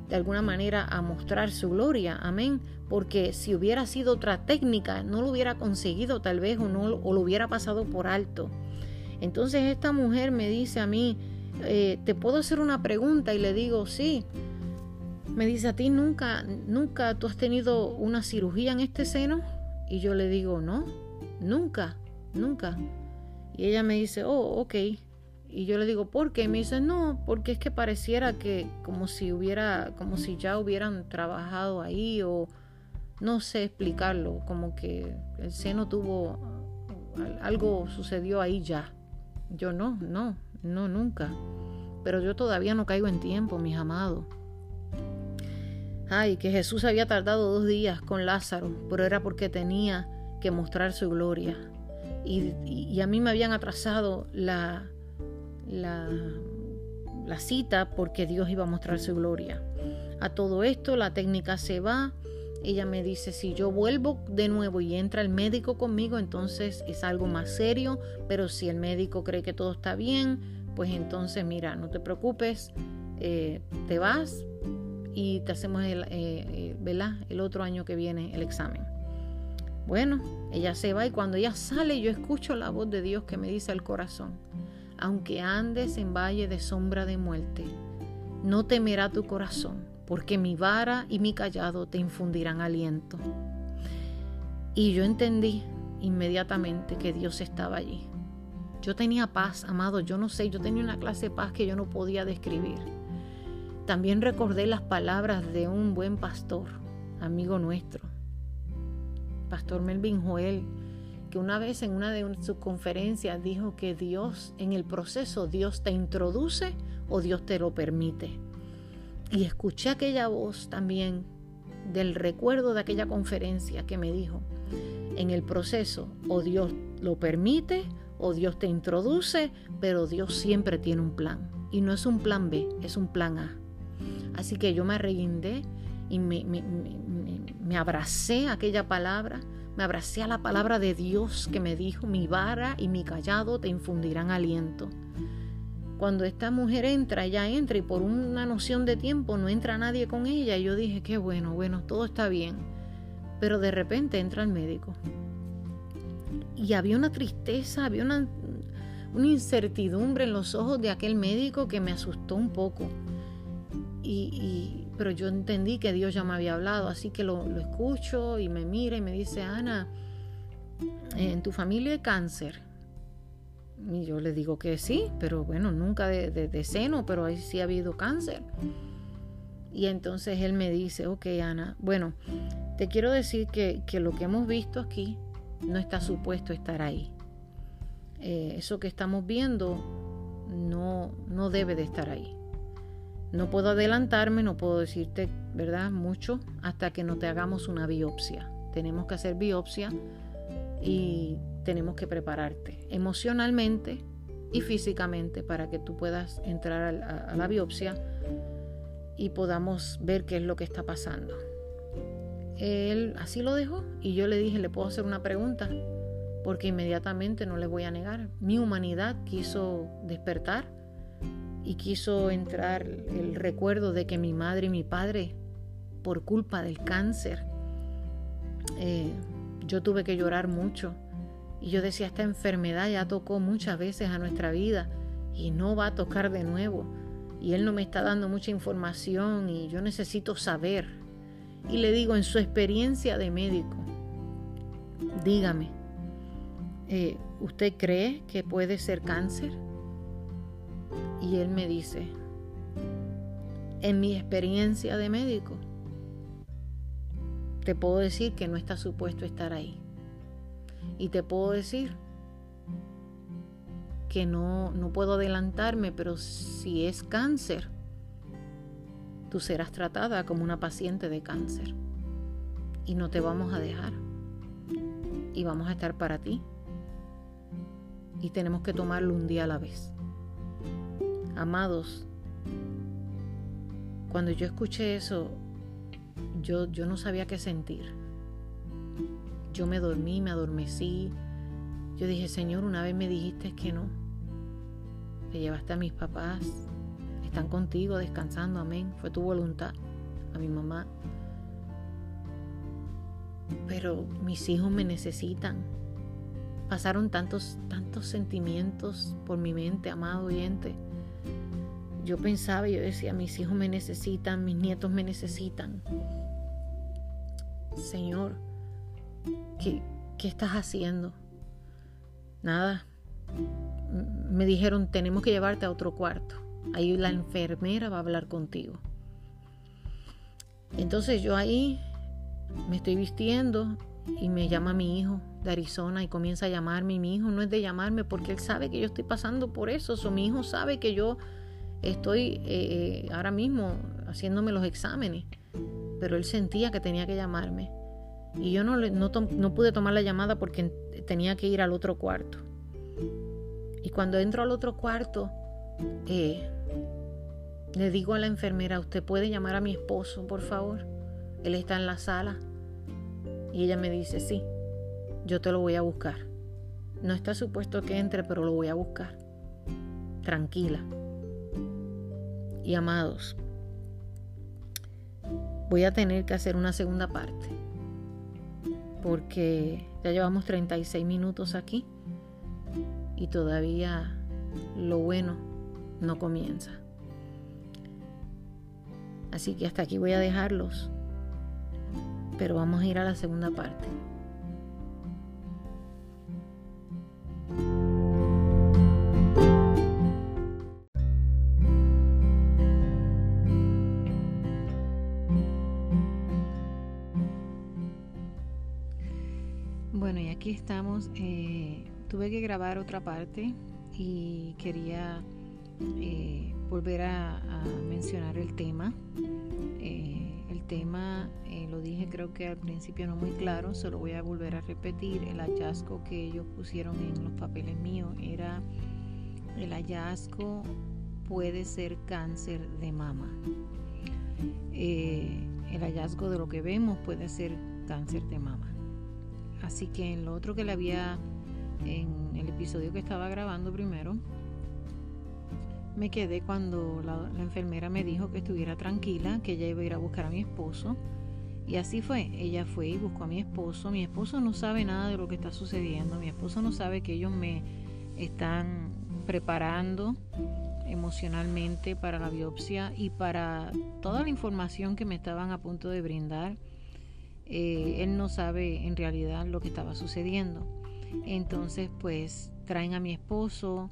de alguna manera a mostrar su gloria. Amén. Porque si hubiera sido otra técnica, no lo hubiera conseguido tal vez o, no, o lo hubiera pasado por alto. Entonces esta mujer me dice a mí, eh, ¿te puedo hacer una pregunta? Y le digo, sí. Me dice, ¿a ti nunca, nunca tú has tenido una cirugía en este seno? Y yo le digo, no, nunca, nunca. Y ella me dice, oh, ok. Y yo le digo, ¿por qué? Y me dice, no, porque es que pareciera que como si hubiera, como si ya hubieran trabajado ahí o no sé explicarlo, como que el seno tuvo, algo sucedió ahí ya. Yo no, no, no, nunca. Pero yo todavía no caigo en tiempo, mis amados. Ay, que Jesús había tardado dos días con Lázaro, pero era porque tenía que mostrar su gloria y, a mí me habían atrasado la, cita porque Dios iba a mostrar su gloria. A todo esto la técnica se va. Ella me dice, si yo vuelvo de nuevo y entra el médico conmigo, entonces es algo más serio, pero si el médico cree que todo está bien, pues entonces mira, no te preocupes, eh, te vas y te hacemos el, eh, eh, el otro año que viene el examen. Bueno, ella se va y cuando ella sale yo escucho la voz de Dios que me dice al corazón, aunque andes en valle de sombra de muerte, no temerá tu corazón, porque mi vara y mi callado te infundirán aliento. Y yo entendí inmediatamente que Dios estaba allí. Yo tenía paz, amado, yo no sé, yo tenía una clase de paz que yo no podía describir. También recordé las palabras de un buen pastor, amigo nuestro, pastor Melvin Joel, que una vez en una de sus conferencias dijo que Dios, en el proceso, Dios te introduce o Dios te lo permite. Y escuché aquella voz también del recuerdo de aquella conferencia que me dijo, en el proceso, o Dios lo permite o Dios te introduce, pero Dios siempre tiene un plan. Y no es un plan B, es un plan A. Así que yo me reguindé y abracé a aquella palabra, me abracé a la palabra de Dios que me dijo, mi vara y mi callado te infundirán aliento. Cuando esta mujer entra, ella entra y por una noción de tiempo no entra nadie con ella. Yo dije, qué bueno, bueno, todo está bien. Pero de repente entra el médico. Y había una tristeza, había una incertidumbre en los ojos de aquel médico que me asustó un poco. Y, pero yo entendí que Dios ya me había hablado, así que lo, escucho y me mira y me dice, Ana, ¿en tu familia hay cáncer? Y yo le digo que sí, pero bueno, nunca de, seno, pero ahí sí ha habido cáncer. Y entonces él me dice, ok Ana, bueno, te quiero decir que, que lo que hemos visto aquí no está supuesto estar ahí. Eh, eso que estamos viendo no, no debe de estar ahí. No puedo adelantarme, no puedo decirte, ¿verdad? Mucho hasta que no te hagamos una biopsia. Tenemos que hacer biopsia y tenemos que prepararte emocionalmente y físicamente para que tú puedas entrar a, la biopsia y podamos ver qué es lo que está pasando. Él así lo dejó y yo le dije, ¿le puedo hacer una pregunta? Porque inmediatamente no le voy a negar. Mi humanidad quiso despertar y quiso entrar el recuerdo de que mi madre y mi padre, por culpa del cáncer, eh, yo tuve que llorar mucho. Y yo decía, esta enfermedad ya tocó muchas veces a nuestra vida y no va a tocar de nuevo. Y él no me está dando mucha información y yo necesito saber. Y le digo, en su experiencia de médico, dígame, eh, ¿usted cree que puede ser cáncer? Y él me dice, en mi experiencia de médico, te puedo decir que no está supuesto estar ahí. Y te puedo decir que no, no puedo adelantarme, pero si es cáncer, tú serás tratada como una paciente de cáncer. Y no te vamos a dejar. Y vamos a estar para ti. Y tenemos que tomarlo un día a la vez. Amados, cuando yo escuché eso, yo, yo no sabía qué sentir. Yo me dormí, me adormecí. Yo dije, Señor, una vez me dijiste que no. Te llevaste a mis papás. Están contigo descansando, amén. Fue tu voluntad. A mi mamá. Pero mis hijos me necesitan. Pasaron tantos, tantos sentimientos por mi mente, amado oyente yo pensaba, yo decía, mis hijos me necesitan, mis nietos me necesitan. Señor, ¿qué, qué estás haciendo? Nada. Me dijeron, tenemos que llevarte a otro cuarto. Ahí la enfermera va a hablar contigo. Entonces yo ahí me estoy vistiendo y me llama mi hijo de Arizona y comienza a llamarme. Y mi hijo no es de llamarme porque él sabe que yo estoy pasando por eso. O mi hijo sabe que yo estoy eh, ahora mismo haciéndome los exámenes, pero él sentía que tenía que llamarme. Y yo no, no, pude tomar la llamada porque tenía que ir al otro cuarto. Y cuando entro al otro cuarto, eh, le digo a la enfermera, ¿usted puede llamar a mi esposo, por favor? Él está en la sala. Y ella me dice, sí, yo te lo voy a buscar. No está supuesto que entre, pero lo voy a buscar. Tranquila y amados, voy a tener que hacer una segunda parte porque ya llevamos 36 minutos aquí y todavía lo bueno no comienza. Así que hasta aquí voy a dejarlos, pero vamos a ir a la segunda parte. aquí estamos. Eh, tuve que grabar otra parte y quería eh, volver a, mencionar el tema. Eh, el tema lo dije creo que al principio no muy claro, se lo voy a volver a repetir. El hallazgo que ellos pusieron en los papeles míos era el hallazgo puede ser cáncer de mama. el hallazgo de lo que vemos puede ser cáncer de mama. Así que en lo otro que le había, en el episodio que estaba grabando primero, me quedé cuando la, enfermera me dijo que estuviera tranquila, que ella iba a ir a buscar a mi esposo. Y así fue, ella fue y buscó a mi esposo. Mi esposo no sabe nada de lo que está sucediendo. Mi esposo no sabe que ellos me están preparando emocionalmente para la biopsia y para toda la información que me estaban a punto de brindar. Eh, él no sabe en realidad lo que estaba sucediendo. Entonces, pues traen a mi esposo.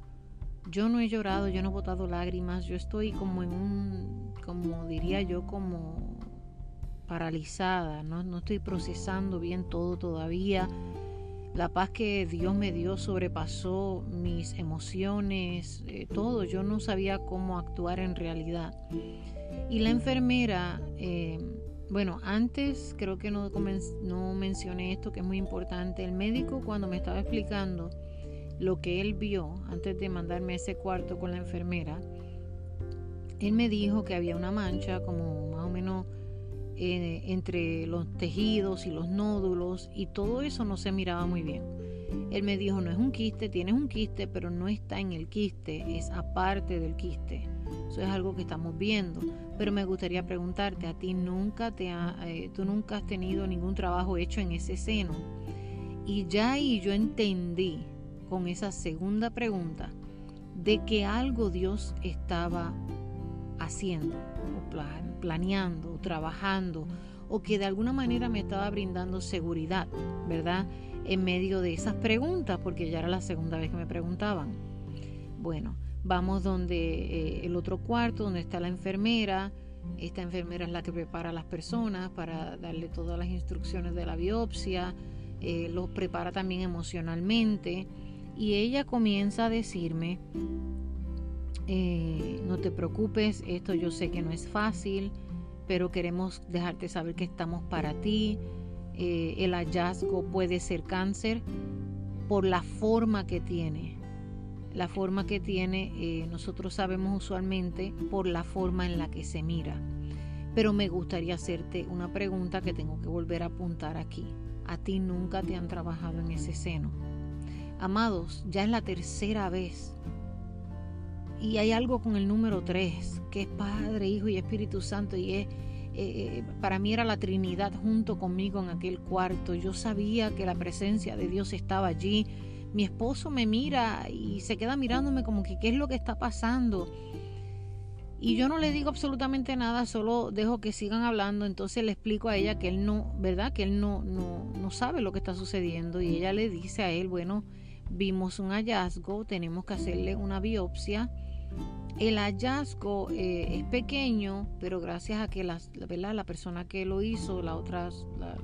Yo no he llorado, yo no he botado lágrimas, yo estoy como en un, como diría yo, como paralizada, no, no estoy procesando bien todo todavía. La paz que Dios me dio sobrepasó mis emociones, eh, todo. Yo no sabía cómo actuar en realidad. Y la enfermera, eh, bueno, antes creo que no, no mencioné esto que es muy importante. El médico cuando me estaba explicando lo que él vio antes de mandarme a ese cuarto con la enfermera, él me dijo que había una mancha como más o menos eh, entre los tejidos y los nódulos y todo eso no se miraba muy bien. Él me dijo, no es un quiste, tienes un quiste, pero no está en el quiste, es aparte del quiste. Eso es algo que estamos viendo. Pero me gustaría preguntarte, ¿a ti nunca te ha, eh, tú nunca has tenido ningún trabajo hecho en ese seno? Y ya ahí yo entendí con esa segunda pregunta de que algo Dios estaba haciendo planeando, trabajando o que de alguna manera me estaba brindando seguridad, ¿verdad? En medio de esas preguntas, porque ya era la segunda vez que me preguntaban. Bueno, vamos donde eh, el otro cuarto, donde está la enfermera. Esta enfermera es la que prepara a las personas para darle todas las instrucciones de la biopsia, eh, los prepara también emocionalmente. Y ella comienza a decirme eh, no te preocupes, esto yo sé que no es fácil, pero queremos dejarte saber que estamos para ti. Eh, el hallazgo puede ser cáncer por la forma que tiene. La forma que tiene, eh, nosotros sabemos usualmente por la forma en la que se mira. Pero me gustaría hacerte una pregunta que tengo que volver a apuntar aquí. A ti nunca te han trabajado en ese seno. Amados, ya es la tercera vez y hay algo con el número 3, que es Padre, Hijo y Espíritu Santo, y es, eh, eh, para mí era la Trinidad junto conmigo en aquel cuarto. Yo sabía que la presencia de Dios estaba allí. Mi esposo me mira y se queda mirándome como que qué es lo que está pasando. Y yo no le digo absolutamente nada, solo dejo que sigan hablando. Entonces le explico a ella que él no, ¿verdad? Que él no, no, no sabe lo que está sucediendo. Y ella le dice a él, bueno, vimos un hallazgo, tenemos que hacerle una biopsia el hallazgo eh, es pequeño, pero gracias a que la, la persona que lo hizo, la otra, la,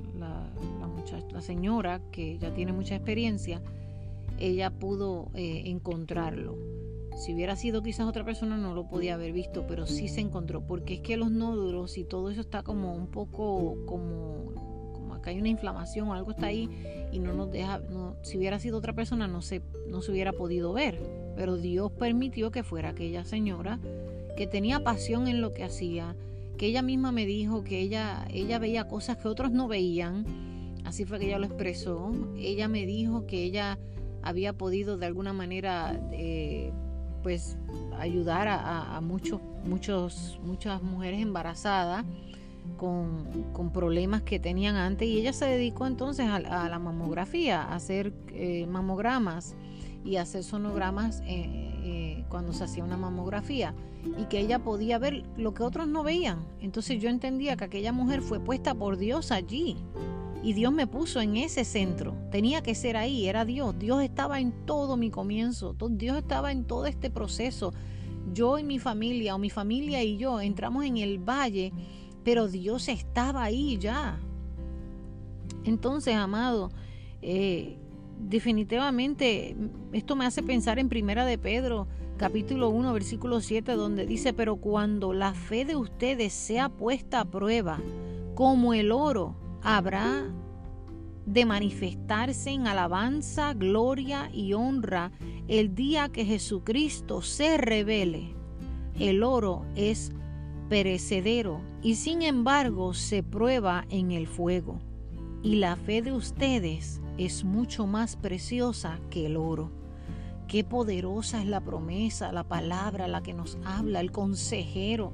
la, señora que ya tiene mucha experiencia, ella pudo eh, encontrarlo. Si hubiera sido quizás otra persona no lo podía haber visto, pero sí se encontró, porque es que los nódulos y todo eso está como un poco como, hay una inflamación algo está ahí y no nos deja, no, si hubiera sido otra persona no se, no se hubiera podido ver. Pero Dios permitió que fuera aquella señora que tenía pasión en lo que hacía, que ella misma me dijo que ella, ella veía cosas que otros no veían, así fue que ella lo expresó, ella me dijo que ella había podido de alguna manera eh, pues ayudar a, muchos, muchos, muchas mujeres embarazadas con, problemas que tenían antes y ella se dedicó entonces a, la mamografía, a hacer eh, mamogramas y hacer sonogramas eh, eh, cuando se hacía una mamografía y que ella podía ver lo que otros no veían. Entonces yo entendía que aquella mujer fue puesta por Dios allí y Dios me puso en ese centro. Tenía que ser ahí, era Dios. Dios estaba en todo mi comienzo, Dios estaba en todo este proceso. Yo y mi familia o mi familia y yo entramos en el valle, pero Dios estaba ahí ya. Entonces, amado, eh, definitivamente esto me hace pensar en Primera de Pedro, capítulo 1, versículo 7, donde dice, pero cuando la fe de ustedes sea puesta a prueba, como el oro, habrá de manifestarse en alabanza, gloria y honra el día que Jesucristo se revele. El oro es perecedero y sin embargo se prueba en el fuego. Y la fe de ustedes es mucho más preciosa que el oro. Qué poderosa es la promesa, la palabra, la que nos habla, el consejero.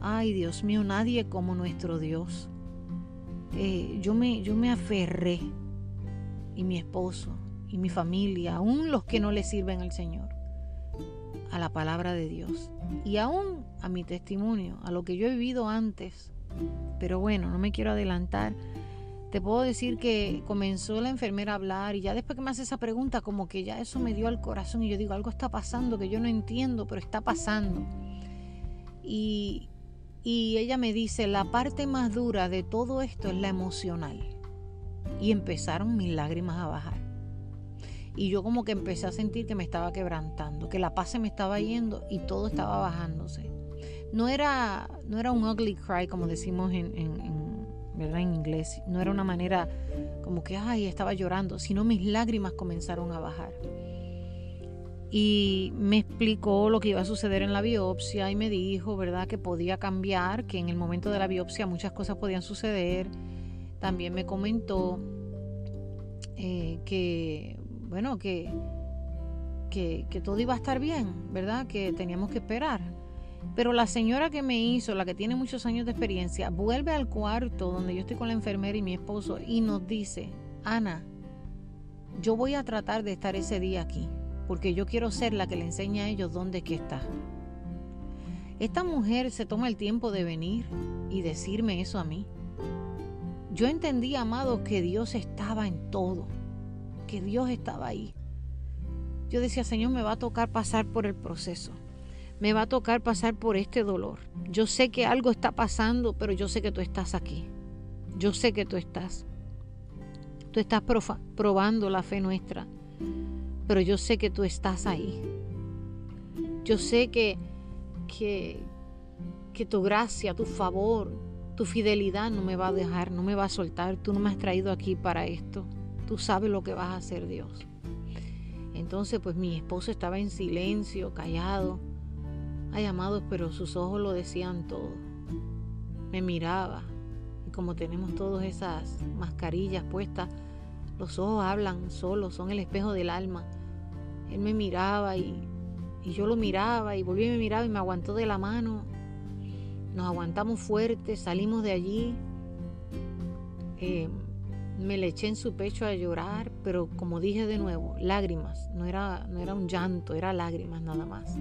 Ay, Dios mío, nadie como nuestro Dios. Eh, yo, me, yo me aferré, y mi esposo, y mi familia, aún los que no le sirven al Señor. a la palabra de Dios y aún a mi testimonio, a lo que yo he vivido antes. Pero bueno, no me quiero adelantar. Te puedo decir que comenzó la enfermera a hablar y ya después que me hace esa pregunta, como que ya eso me dio al corazón y yo digo, algo está pasando que yo no entiendo, pero está pasando. Y, y ella me dice, la parte más dura de todo esto es la emocional. Y empezaron mis lágrimas a bajar. Y yo como que empecé a sentir que me estaba quebrantando, que la paz se me estaba yendo y todo estaba bajándose. No era, no era un ugly cry como decimos en, ¿verdad? en inglés, no era una manera como que, ay, estaba llorando, sino mis lágrimas comenzaron a bajar. Y me explicó lo que iba a suceder en la biopsia y me dijo, ¿verdad?, que podía cambiar, que en el momento de la biopsia muchas cosas podían suceder. También me comentó eh, que bueno, que, que, todo iba a estar bien, ¿verdad? Que teníamos que esperar. Pero la señora que me hizo, la que tiene muchos años de experiencia, vuelve al cuarto donde yo estoy con la enfermera y mi esposo y nos dice, Ana, yo voy a tratar de estar ese día aquí, porque yo quiero ser la que le enseñe a ellos dónde es está. Esta mujer se toma el tiempo de venir y decirme eso a mí. Yo entendí, amado, que Dios estaba en todo que Dios estaba ahí. Yo decía, Señor, me va a tocar pasar por el proceso. Me va a tocar pasar por este dolor. Yo sé que algo está pasando, pero yo sé que tú estás aquí. Yo sé que tú estás. Tú estás probando la fe nuestra, pero yo sé que tú estás ahí. Yo sé que, que, que tu gracia, tu favor, tu fidelidad no me va a dejar, no me va a soltar. Tú no me has traído aquí para esto. Tú sabes lo que vas a hacer, Dios. Entonces, pues mi esposo estaba en silencio, callado. Ay, amados, pero sus ojos lo decían todo. Me miraba. Y como tenemos todas esas mascarillas puestas, los ojos hablan solos, son el espejo del alma. Él me miraba y, yo lo miraba y volví y me miraba y me aguantó de la mano. Nos aguantamos fuerte, salimos de allí. Eh, me le eché en su pecho a llorar, pero como dije de nuevo, lágrimas, no era un llanto, era lágrimas nada más.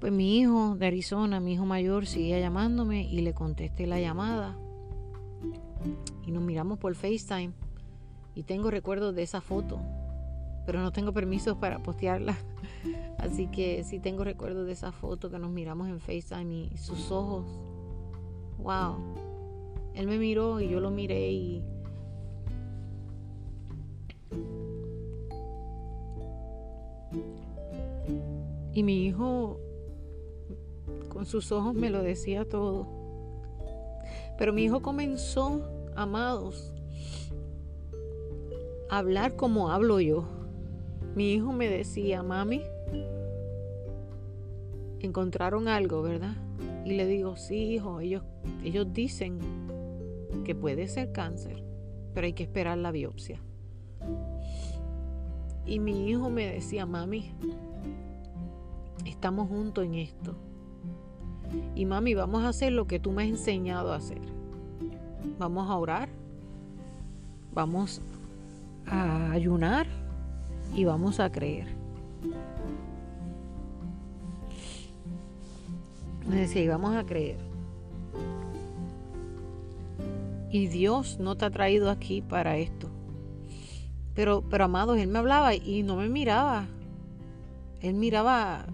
Pues mi hijo de Arizona, mi hijo mayor, seguía llamándome y le contesté la llamada. Y nos miramos por FaceTime. Y tengo recuerdos de esa foto, pero no tengo permisos para postearla. [laughs] Así que sí tengo recuerdos de esa foto que nos miramos en FaceTime y sus ojos. Wow. Él me miró y yo lo miré y Y mi hijo con sus ojos me lo decía todo. Pero mi hijo comenzó, amados, a hablar como hablo yo. Mi hijo me decía, mami, encontraron algo, ¿verdad? Y le digo, sí, hijo, ellos, ellos dicen que puede ser cáncer, pero hay que esperar la biopsia. Y mi hijo me decía, mami, estamos juntos en esto. Y mami, vamos a hacer lo que tú me has enseñado a hacer. Vamos a orar, vamos a ayunar y vamos a creer. Me decía, y vamos a creer. Y Dios no te ha traído aquí para esto. Pero, pero amados, Él me hablaba y no me miraba. Él miraba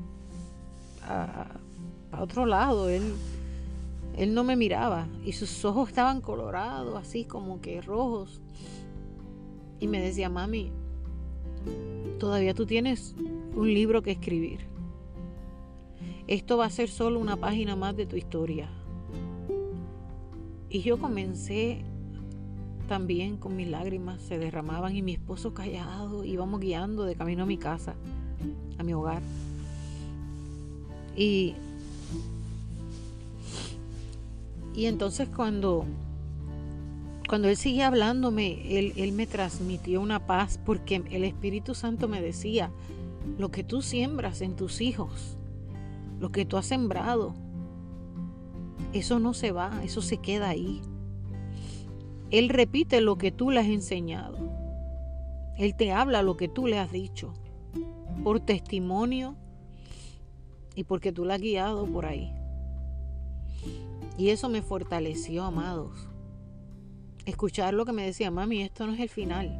a, otro lado. Él, él no me miraba y sus ojos estaban colorados, así como que rojos. Y me decía, mami, todavía tú tienes un libro que escribir. Esto va a ser solo una página más de tu historia. Y yo comencé también con mis lágrimas, se derramaban y mi esposo callado, íbamos guiando de camino a mi casa, a mi hogar. Y, y entonces cuando, cuando él seguía hablándome, él, él me transmitió una paz porque el Espíritu Santo me decía, lo que tú siembras en tus hijos, lo que tú has sembrado, eso no se va, eso se queda ahí. Él repite lo que tú le has enseñado. Él te habla lo que tú le has dicho. Por testimonio, y porque tú la has guiado por ahí. Y eso me fortaleció, amados. Escuchar lo que me decía, mami, esto no es el final.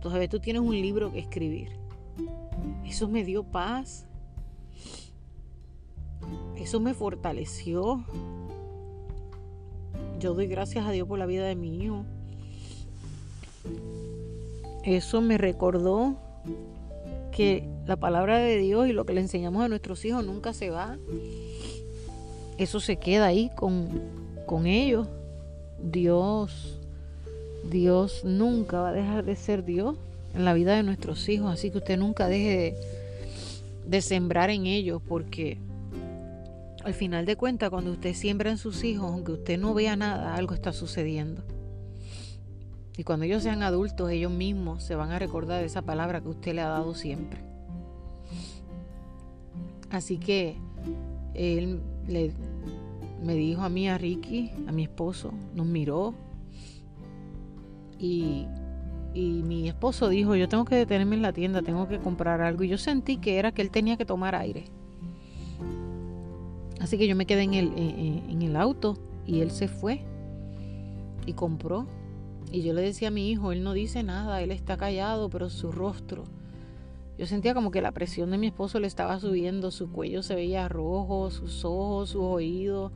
Todavía tú tienes un libro que escribir. Eso me dio paz. Eso me fortaleció. Yo doy gracias a Dios por la vida de mi hijo. Eso me recordó que la palabra de Dios y lo que le enseñamos a nuestros hijos nunca se va. Eso se queda ahí con, con ellos. Dios, Dios nunca va a dejar de ser Dios en la vida de nuestros hijos. Así que usted nunca deje de, de sembrar en ellos porque al final de cuentas cuando usted siembra en sus hijos, aunque usted no vea nada, algo está sucediendo. Y cuando ellos sean adultos, ellos mismos se van a recordar de esa palabra que usted le ha dado siempre. Así que él le, me dijo a mí, a Ricky, a mi esposo, nos miró y, y mi esposo dijo, yo tengo que detenerme en la tienda, tengo que comprar algo. Y yo sentí que era que él tenía que tomar aire. Así que yo me quedé en el, en el auto y él se fue y compró y yo le decía a mi hijo, él no dice nada, él está callado, pero su rostro. Yo sentía como que la presión de mi esposo le estaba subiendo, su cuello se veía rojo, sus ojos, sus oídos,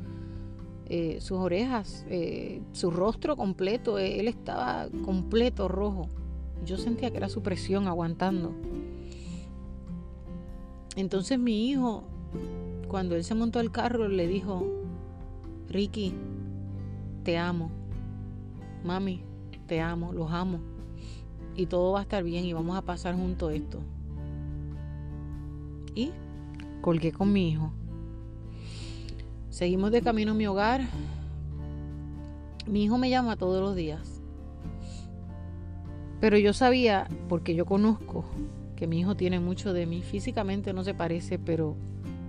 eh, sus orejas, eh, su rostro completo, eh, él estaba completo rojo. Yo sentía que era su presión aguantando. Entonces mi hijo, cuando él se montó al carro, le dijo, Ricky, te amo. Mami, te amo, los amo. Y todo va a estar bien y vamos a pasar junto esto. Y colgué con mi hijo. Seguimos de camino a mi hogar. Mi hijo me llama todos los días. Pero yo sabía, porque yo conozco, que mi hijo tiene mucho de mí. Físicamente no se parece, pero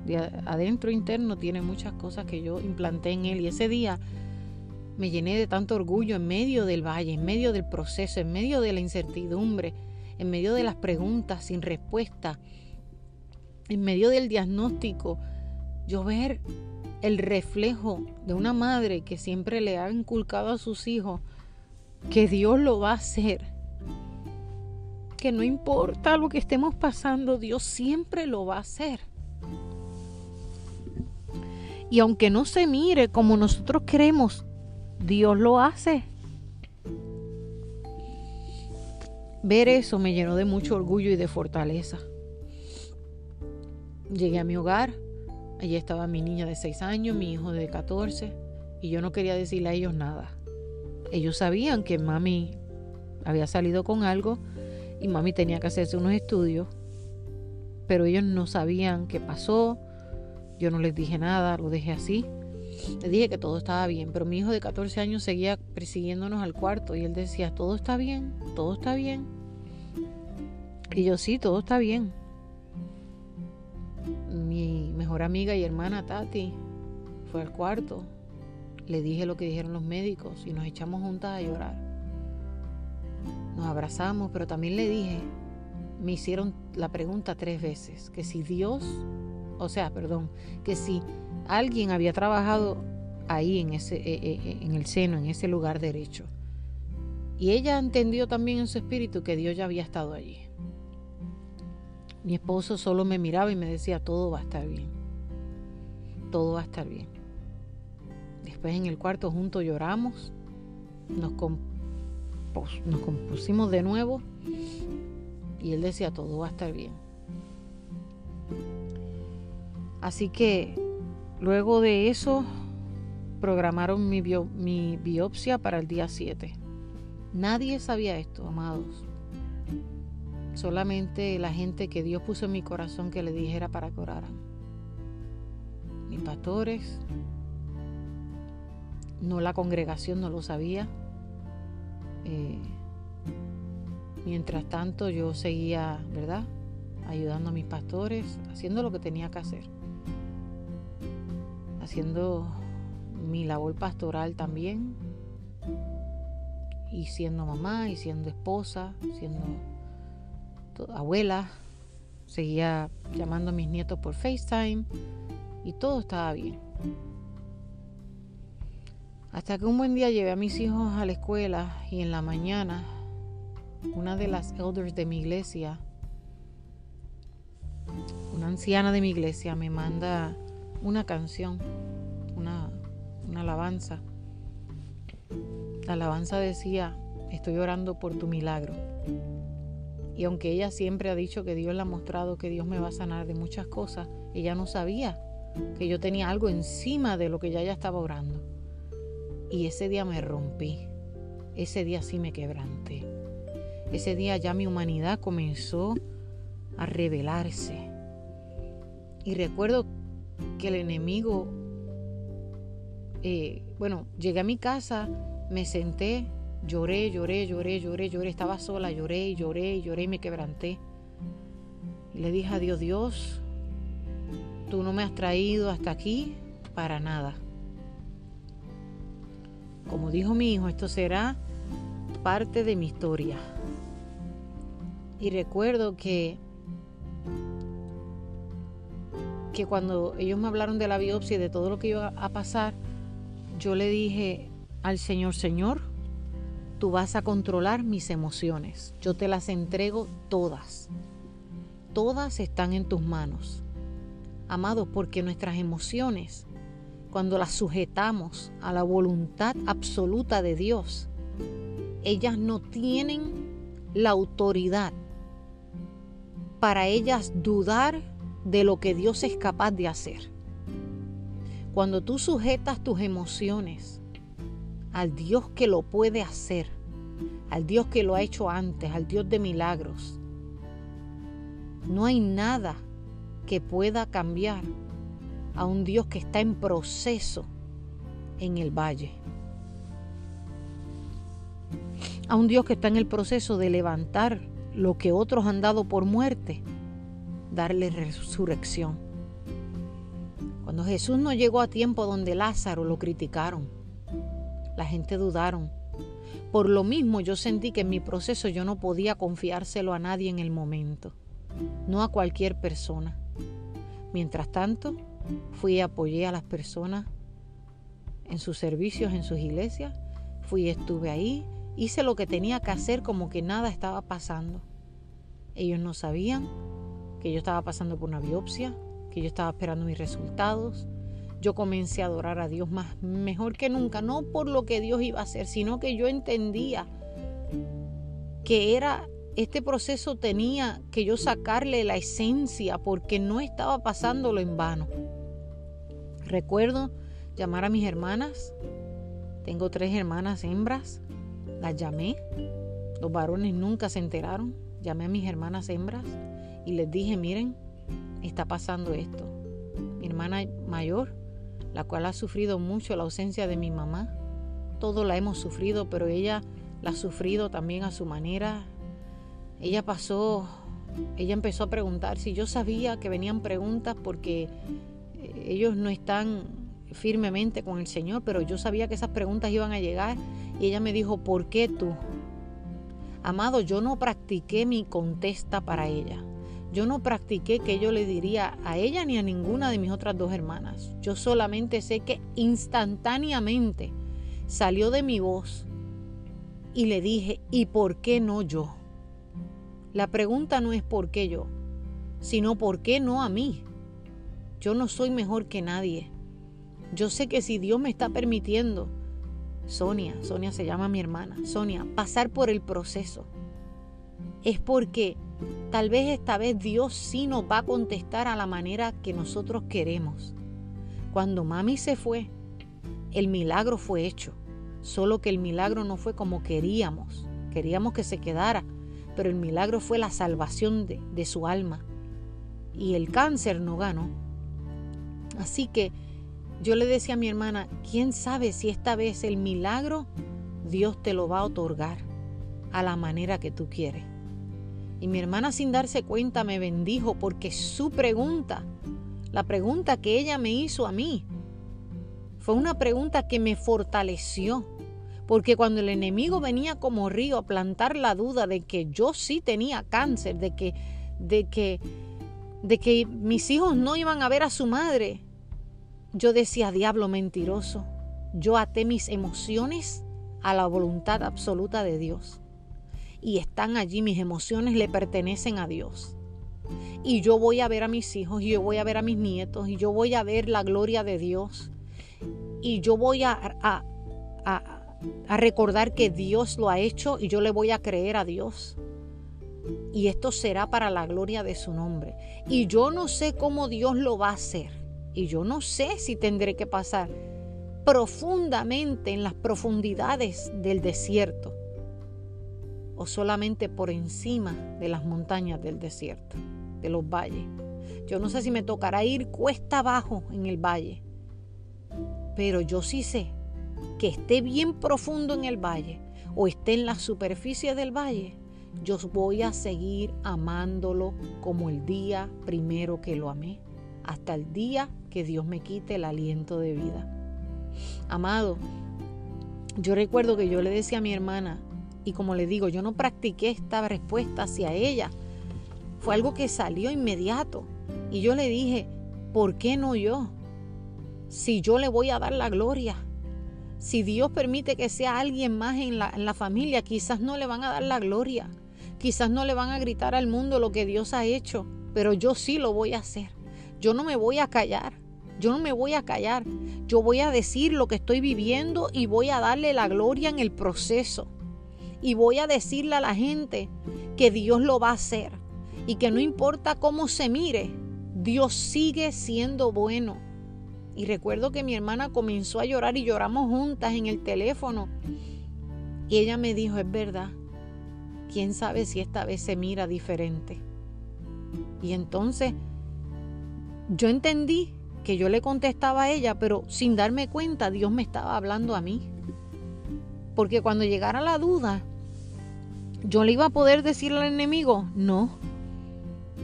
de adentro interno tiene muchas cosas que yo implanté en él. Y ese día me llené de tanto orgullo en medio del valle, en medio del proceso, en medio de la incertidumbre, en medio de las preguntas sin respuesta, en medio del diagnóstico. Yo ver el reflejo de una madre que siempre le ha inculcado a sus hijos que Dios lo va a hacer. Que no importa lo que estemos pasando, Dios siempre lo va a hacer. Y aunque no se mire como nosotros queremos Dios lo hace. Ver eso me llenó de mucho orgullo y de fortaleza. Llegué a mi hogar, allí estaba mi niña de 6 años, mi hijo de 14, y yo no quería decirle a ellos nada. Ellos sabían que mami había salido con algo y mami tenía que hacerse unos estudios, pero ellos no sabían qué pasó, yo no les dije nada, lo dejé así. Le dije que todo estaba bien, pero mi hijo de 14 años seguía persiguiéndonos al cuarto y él decía, todo está bien, todo está bien. Y yo sí, todo está bien. Mi mejor amiga y hermana Tati fue al cuarto. Le dije lo que dijeron los médicos y nos echamos juntas a llorar. Nos abrazamos, pero también le dije, me hicieron la pregunta tres veces, que si Dios, o sea, perdón, que si alguien había trabajado ahí en, ese, eh, eh, eh, en el seno, en ese lugar derecho. Y ella entendió también en su espíritu que Dios ya había estado allí. Mi esposo solo me miraba y me decía, todo va a estar bien. Todo va a estar bien. Después en el cuarto juntos lloramos, nos, nos compusimos de nuevo y él decía, todo va a estar bien. Así que Luego de eso, programaron mi, mi biopsia para el día 7. Nadie sabía esto, amados. Solamente la gente que Dios puso en mi corazón que le dijera para que oraran. Mis pastores, no la congregación no lo sabía. Eh, mientras tanto yo seguía, ¿verdad? Ayudando a mis pastores, haciendo lo que tenía que hacer haciendo mi labor pastoral también, y siendo mamá, y siendo esposa, siendo abuela, seguía llamando a mis nietos por FaceTime y todo estaba bien. Hasta que un buen día llevé a mis hijos a la escuela y en la mañana una de las elders de mi iglesia, una anciana de mi iglesia, me manda una canción, una, una alabanza. La alabanza decía, estoy orando por tu milagro. Y aunque ella siempre ha dicho que Dios le ha mostrado que Dios me va a sanar de muchas cosas, ella no sabía que yo tenía algo encima de lo que ya estaba orando. Y ese día me rompí. Ese día sí me quebranté. Ese día ya mi humanidad comenzó a revelarse. Y recuerdo que el enemigo, eh, bueno, llegué a mi casa, me senté, lloré, lloré, lloré, lloré, lloré, estaba sola, lloré lloré lloré y me quebranté. Y le dije a Dios, Dios, tú no me has traído hasta aquí para nada. Como dijo mi hijo, esto será parte de mi historia. Y recuerdo que, que cuando ellos me hablaron de la biopsia y de todo lo que iba a pasar, yo le dije al Señor, Señor, tú vas a controlar mis emociones. Yo te las entrego todas. Todas están en tus manos. Amados, porque nuestras emociones cuando las sujetamos a la voluntad absoluta de Dios, ellas no tienen la autoridad para ellas dudar de lo que Dios es capaz de hacer. Cuando tú sujetas tus emociones al Dios que lo puede hacer, al Dios que lo ha hecho antes, al Dios de milagros, no hay nada que pueda cambiar a un Dios que está en proceso en el valle. A un Dios que está en el proceso de levantar lo que otros han dado por muerte, darle resurrección. Cuando Jesús no llegó a tiempo donde Lázaro lo criticaron, la gente dudaron. Por lo mismo yo sentí que en mi proceso yo no podía confiárselo a nadie en el momento, no a cualquier persona. Mientras tanto, Fui y apoyé a las personas en sus servicios, en sus iglesias. Fui y estuve ahí. Hice lo que tenía que hacer como que nada estaba pasando. Ellos no sabían que yo estaba pasando por una biopsia, que yo estaba esperando mis resultados. Yo comencé a adorar a Dios más mejor que nunca, no por lo que Dios iba a hacer, sino que yo entendía que era este proceso tenía que yo sacarle la esencia porque no estaba pasándolo en vano. Recuerdo llamar a mis hermanas. Tengo tres hermanas hembras. Las llamé. Los varones nunca se enteraron. Llamé a mis hermanas hembras y les dije, miren, está pasando esto. Mi hermana mayor, la cual ha sufrido mucho la ausencia de mi mamá, todo la hemos sufrido, pero ella la ha sufrido también a su manera. Ella pasó, ella empezó a preguntar si yo sabía que venían preguntas porque ellos no están firmemente con el Señor, pero yo sabía que esas preguntas iban a llegar y ella me dijo, ¿por qué tú? Amado, yo no practiqué mi contesta para ella. Yo no practiqué que yo le diría a ella ni a ninguna de mis otras dos hermanas. Yo solamente sé que instantáneamente salió de mi voz y le dije, ¿y por qué no yo? La pregunta no es por qué yo, sino por qué no a mí. Yo no soy mejor que nadie. Yo sé que si Dios me está permitiendo, Sonia, Sonia se llama mi hermana, Sonia, pasar por el proceso, es porque tal vez esta vez Dios sí nos va a contestar a la manera que nosotros queremos. Cuando mami se fue, el milagro fue hecho, solo que el milagro no fue como queríamos, queríamos que se quedara, pero el milagro fue la salvación de, su alma. Y el cáncer no ganó, Así que yo le decía a mi hermana, ¿quién sabe si esta vez el milagro Dios te lo va a otorgar a la manera que tú quieres? Y mi hermana sin darse cuenta me bendijo porque su pregunta, la pregunta que ella me hizo a mí, fue una pregunta que me fortaleció. Porque cuando el enemigo venía como río a plantar la duda de que yo sí tenía cáncer, de que, de que de que mis hijos no iban a ver a su madre, yo decía, diablo mentiroso, yo até mis emociones a la voluntad absoluta de Dios. Y están allí, mis emociones le pertenecen a Dios. Y yo voy a ver a mis hijos, y yo voy a ver a mis nietos, y yo voy a ver la gloria de Dios. Y yo voy a, a, a recordar que Dios lo ha hecho y yo le voy a creer a Dios. Y esto será para la gloria de su nombre. Y yo no sé cómo Dios lo va a hacer. Y yo no sé si tendré que pasar profundamente en las profundidades del desierto o solamente por encima de las montañas del desierto, de los valles. Yo no sé si me tocará ir cuesta abajo en el valle, pero yo sí sé que esté bien profundo en el valle o esté en la superficie del valle, yo voy a seguir amándolo como el día primero que lo amé, hasta el día que Dios me quite el aliento de vida. Amado, yo recuerdo que yo le decía a mi hermana, y como le digo, yo no practiqué esta respuesta hacia ella, fue algo que salió inmediato. Y yo le dije, ¿por qué no yo? Si yo le voy a dar la gloria, si Dios permite que sea alguien más en la, en la, familia, quizás no le van a dar la gloria, quizás no le van a gritar al mundo lo que Dios ha hecho, pero yo sí lo voy a hacer. Yo no me voy a callar, yo no me voy a callar, yo voy a decir lo que estoy viviendo y voy a darle la gloria en el proceso. Y voy a decirle a la gente que Dios lo va a hacer y que no importa cómo se mire, Dios sigue siendo bueno y recuerdo que mi hermana comenzó a llorar y lloramos juntas en el teléfono. Y ella me dijo, es verdad, quién sabe si esta vez se mira diferente. Y entonces yo entendí que yo le contestaba a ella, pero sin darme cuenta Dios me estaba hablando a mí. Porque cuando llegara la duda, yo le iba a poder decir al enemigo, no,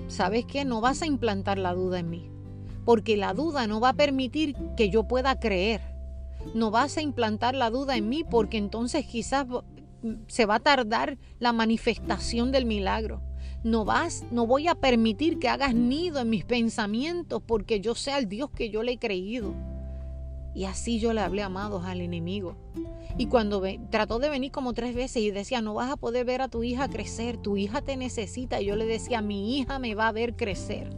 ¿sabes qué? No vas a implantar la duda en mí porque la duda no va a permitir que yo pueda creer. No vas a implantar la duda en mí porque entonces quizás se va a tardar la manifestación del milagro. No vas, no voy a permitir que hagas nido en mis pensamientos porque yo sea el Dios que yo le he creído. Y así yo le hablé amados al enemigo. Y cuando trató de venir como tres veces y decía, no vas a poder ver a tu hija crecer, tu hija te necesita. Y yo le decía, mi hija me va a ver crecer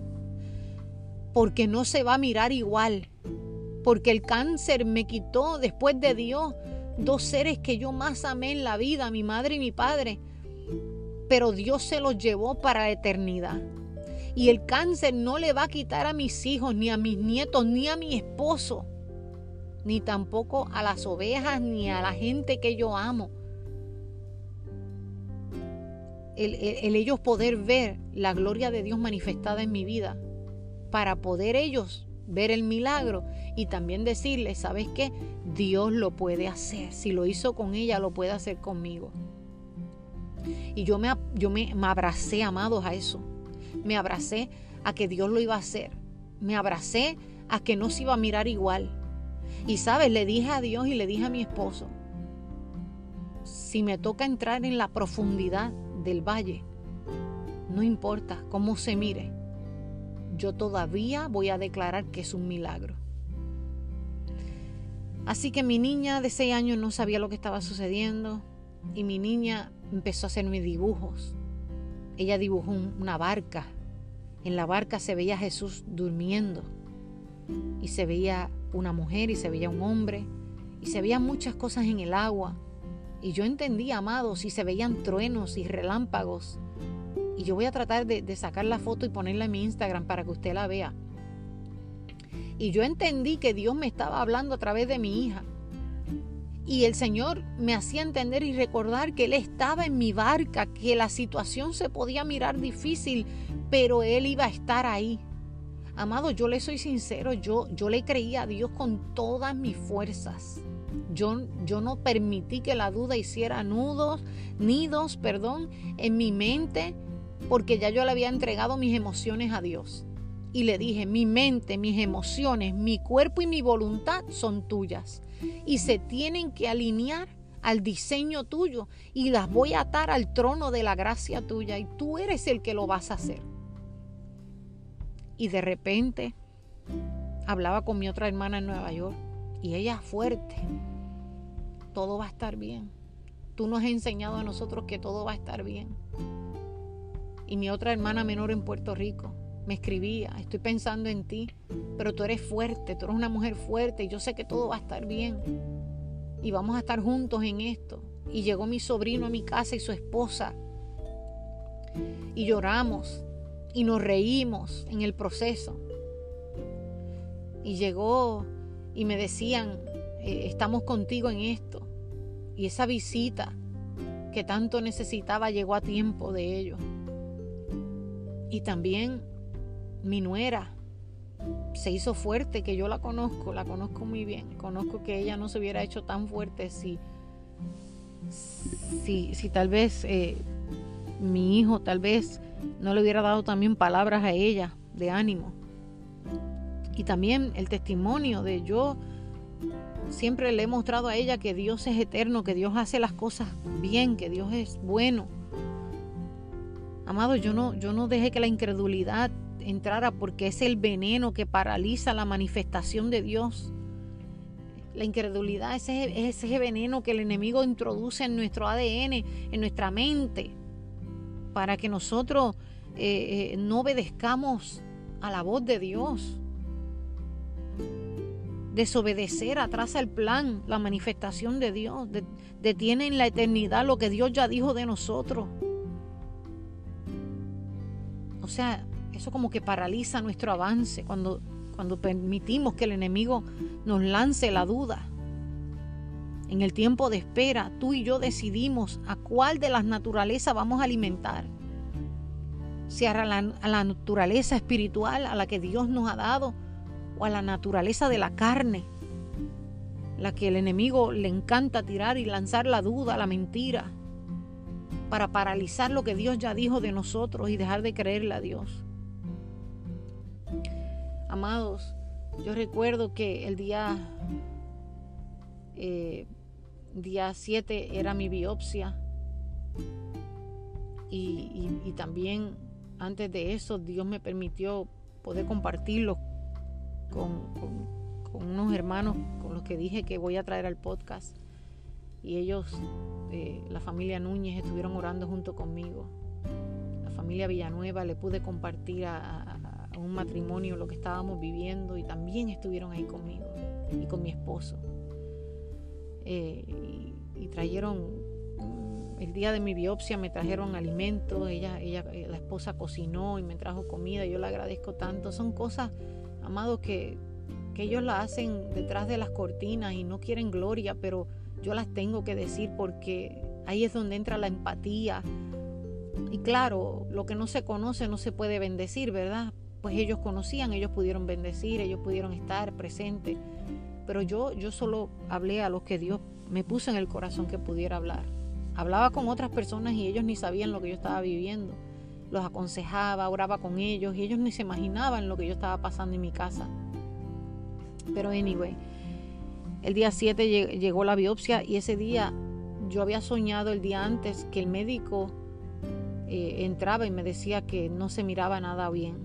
porque no se va a mirar igual, porque el cáncer me quitó después de Dios dos seres que yo más amé en la vida, mi madre y mi padre, pero Dios se los llevó para la eternidad. Y el cáncer no le va a quitar a mis hijos, ni a mis nietos, ni a mi esposo, ni tampoco a las ovejas, ni a la gente que yo amo. El, el, ellos poder ver la gloria de Dios manifestada en mi vida para poder ellos ver el milagro y también decirles, ¿sabes qué? Dios lo puede hacer. Si lo hizo con ella, lo puede hacer conmigo. Y yo me, yo me, me abracé, amados, a eso. Me abracé a que Dios lo iba a hacer. Me abracé a que no se iba a mirar igual. Y sabes, le dije a Dios y le dije a mi esposo, si me toca entrar en la profundidad del valle, no importa cómo se mire, yo todavía voy a declarar que es un milagro. Así que mi niña de 6 años no sabía lo que estaba sucediendo y mi niña empezó a hacerme dibujos. Ella dibujó una barca. En la barca se veía a Jesús durmiendo y se veía una mujer y se veía un hombre y se veían muchas cosas en el agua. Y yo entendía, amados, y se veían truenos y relámpagos y yo voy a tratar de, sacar la foto y ponerla en mi Instagram para que usted la vea. Y yo entendí que Dios me estaba hablando a través de mi hija. Y el Señor me hacía entender y recordar que Él estaba en mi barca, que la situación se podía mirar difícil, pero Él iba a estar ahí. Amado, yo le soy sincero, yo, yo le creía a Dios con todas mis fuerzas. Yo, yo no permití que la duda hiciera nudos, nidos, perdón, en mi mente porque ya yo le había entregado mis emociones a Dios. Y le dije, mi mente, mis emociones, mi cuerpo y mi voluntad son tuyas. Y se tienen que alinear al diseño tuyo y las voy a atar al trono de la gracia tuya y tú eres el que lo vas a hacer. Y de repente hablaba con mi otra hermana en Nueva York y ella fuerte. Todo va a estar bien. Tú nos has enseñado a nosotros que todo va a estar bien. Y mi otra hermana menor en Puerto Rico me escribía, estoy pensando en ti, pero tú eres fuerte, tú eres una mujer fuerte y yo sé que todo va a estar bien. Y vamos a estar juntos en esto. Y llegó mi sobrino a mi casa y su esposa. Y lloramos y nos reímos en el proceso. Y llegó y me decían, eh, estamos contigo en esto. Y esa visita que tanto necesitaba llegó a tiempo de ello. Y también mi nuera se hizo fuerte, que yo la conozco, la conozco muy bien. Conozco que ella no se hubiera hecho tan fuerte si, si, si tal vez eh, mi hijo tal vez no le hubiera dado también palabras a ella de ánimo. Y también el testimonio de yo siempre le he mostrado a ella que Dios es eterno, que Dios hace las cosas bien, que Dios es bueno. Amado, yo no, yo no dejé que la incredulidad entrara porque es el veneno que paraliza la manifestación de Dios. La incredulidad es ese, ese veneno que el enemigo introduce en nuestro ADN, en nuestra mente, para que nosotros eh, eh, no obedezcamos a la voz de Dios. Desobedecer atrasa el plan, la manifestación de Dios. detiene en la eternidad lo que Dios ya dijo de nosotros. O sea, eso como que paraliza nuestro avance cuando, cuando permitimos que el enemigo nos lance la duda. En el tiempo de espera, tú y yo decidimos a cuál de las naturalezas vamos a alimentar. Si a la, naturaleza espiritual a la que Dios nos ha dado o a la naturaleza de la carne, la que el enemigo le encanta tirar y lanzar la duda, la mentira, para paralizar lo que Dios ya dijo de nosotros y dejar de creerle a Dios. Amados, yo recuerdo que el día, eh, día 7 era mi biopsia y, también antes de eso Dios me permitió poder compartirlo con, unos hermanos con los que dije que voy a traer al podcast. Y ellos, eh, la familia Núñez, estuvieron orando junto conmigo. La familia Villanueva le pude compartir a, un matrimonio lo que estábamos viviendo y también estuvieron ahí conmigo y con mi esposo. Eh, y, trajeron, mm, el día de mi biopsia me trajeron alimentos, ella, ella, la esposa cocinó y me trajo comida, yo le agradezco tanto. Son cosas amados, que, ellos la hacen detrás de las cortinas y no quieren gloria, pero yo las tengo que decir porque ahí es donde entra la empatía. Y claro, lo que no se conoce no se puede bendecir, ¿verdad? Pues ellos conocían, ellos pudieron bendecir, ellos pudieron estar presentes. Pero yo, yo solo hablé a los que Dios me puso en el corazón que pudiera hablar. Hablaba con otras personas y ellos ni sabían lo que yo estaba viviendo los aconsejaba, oraba con ellos y ellos ni se imaginaban lo que yo estaba pasando en mi casa. Pero anyway, el día 7 llegó la biopsia y ese día yo había soñado el día antes que el médico eh, entraba y me decía que no se miraba nada bien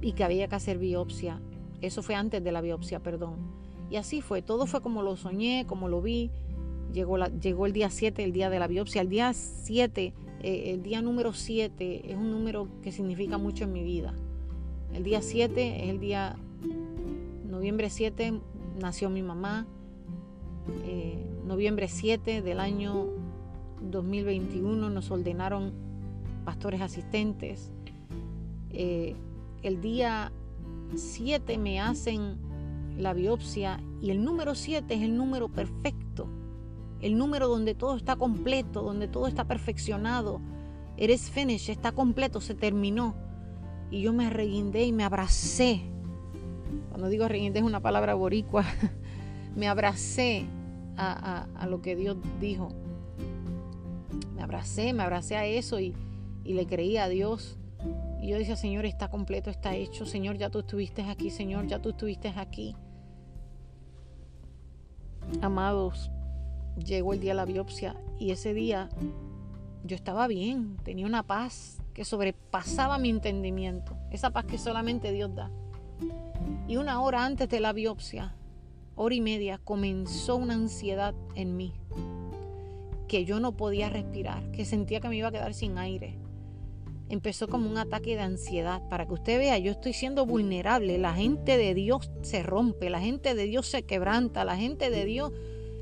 y que había que hacer biopsia. Eso fue antes de la biopsia, perdón. Y así fue, todo fue como lo soñé, como lo vi. Llegó, la, llegó el día 7, el día de la biopsia. El día 7 eh, el día número 7 es un número que significa mucho en mi vida. El día 7 es el día, noviembre 7 nació mi mamá. Eh, noviembre 7 del año 2021 nos ordenaron pastores asistentes. Eh, el día 7 me hacen la biopsia y el número 7 es el número perfecto el número donde todo está completo, donde todo está perfeccionado. Eres finished, está completo, se terminó. Y yo me reguindé y me abracé. Cuando digo reguindé es una palabra boricua. [laughs] me abracé a, lo que Dios dijo. Me abracé, me abracé a eso y, y le creí a Dios. Y yo decía, Señor, está completo, está hecho. Señor, ya tú estuviste aquí. Señor, ya tú estuviste aquí. Amados, llegó el día de la biopsia y ese día yo estaba bien, tenía una paz que sobrepasaba mi entendimiento, esa paz que solamente Dios da. Y una hora antes de la biopsia, hora y media, comenzó una ansiedad en mí, que yo no podía respirar, que sentía que me iba a quedar sin aire. Empezó como un ataque de ansiedad. Para que usted vea, yo estoy siendo vulnerable. La gente de Dios se rompe, la gente de Dios se quebranta, la gente de Dios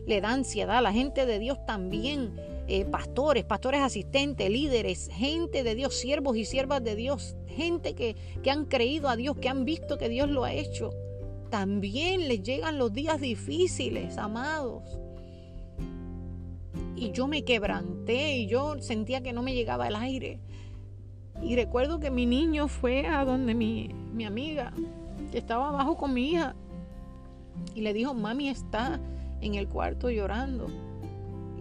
le da ansiedad, la gente de Dios también eh, pastores, pastores asistentes, líderes, gente de Dios, siervos y siervas de Dios, gente que, que han creído a Dios, que han visto que Dios lo ha hecho. También les llegan los días difíciles, amados. Y yo me quebranté y yo sentía que no me llegaba el aire. Y recuerdo que mi niño fue a donde mi, mi amiga, que estaba abajo con mi hija, y le dijo, mami está en el cuarto llorando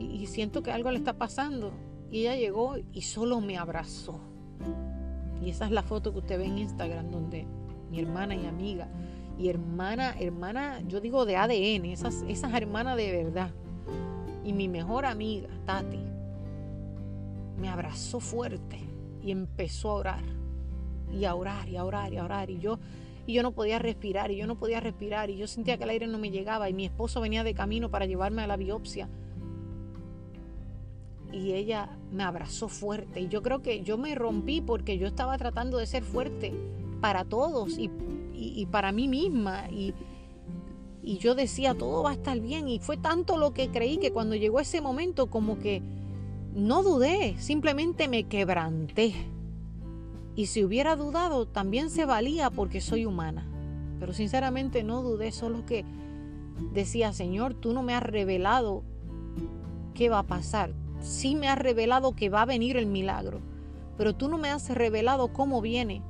y, siento que algo le está pasando. Y ella llegó y solo me abrazó. Y esa es la foto que usted ve en Instagram donde mi hermana y amiga, y hermana, hermana, yo digo de ADN, esas, esas hermanas de verdad. Y mi mejor amiga, Tati, me abrazó fuerte y empezó a orar. Y a orar, y a orar, y a orar. Y yo, y yo no podía respirar, y yo no podía respirar, y yo sentía que el aire no me llegaba, y mi esposo venía de camino para llevarme a la biopsia y ella me abrazó fuerte. Y yo creo que yo me rompí porque yo estaba tratando de ser fuerte para todos y, para mí misma. Y, y yo decía, todo va a estar bien. Y fue tanto lo que creí que cuando llegó ese momento como que no dudé, simplemente me quebranté. Y si hubiera dudado, también se valía porque soy humana. Pero sinceramente no dudé, solo que decía, Señor, tú no me has revelado qué va a pasar sí me has revelado que va a venir el milagro, pero tú no me has revelado cómo viene.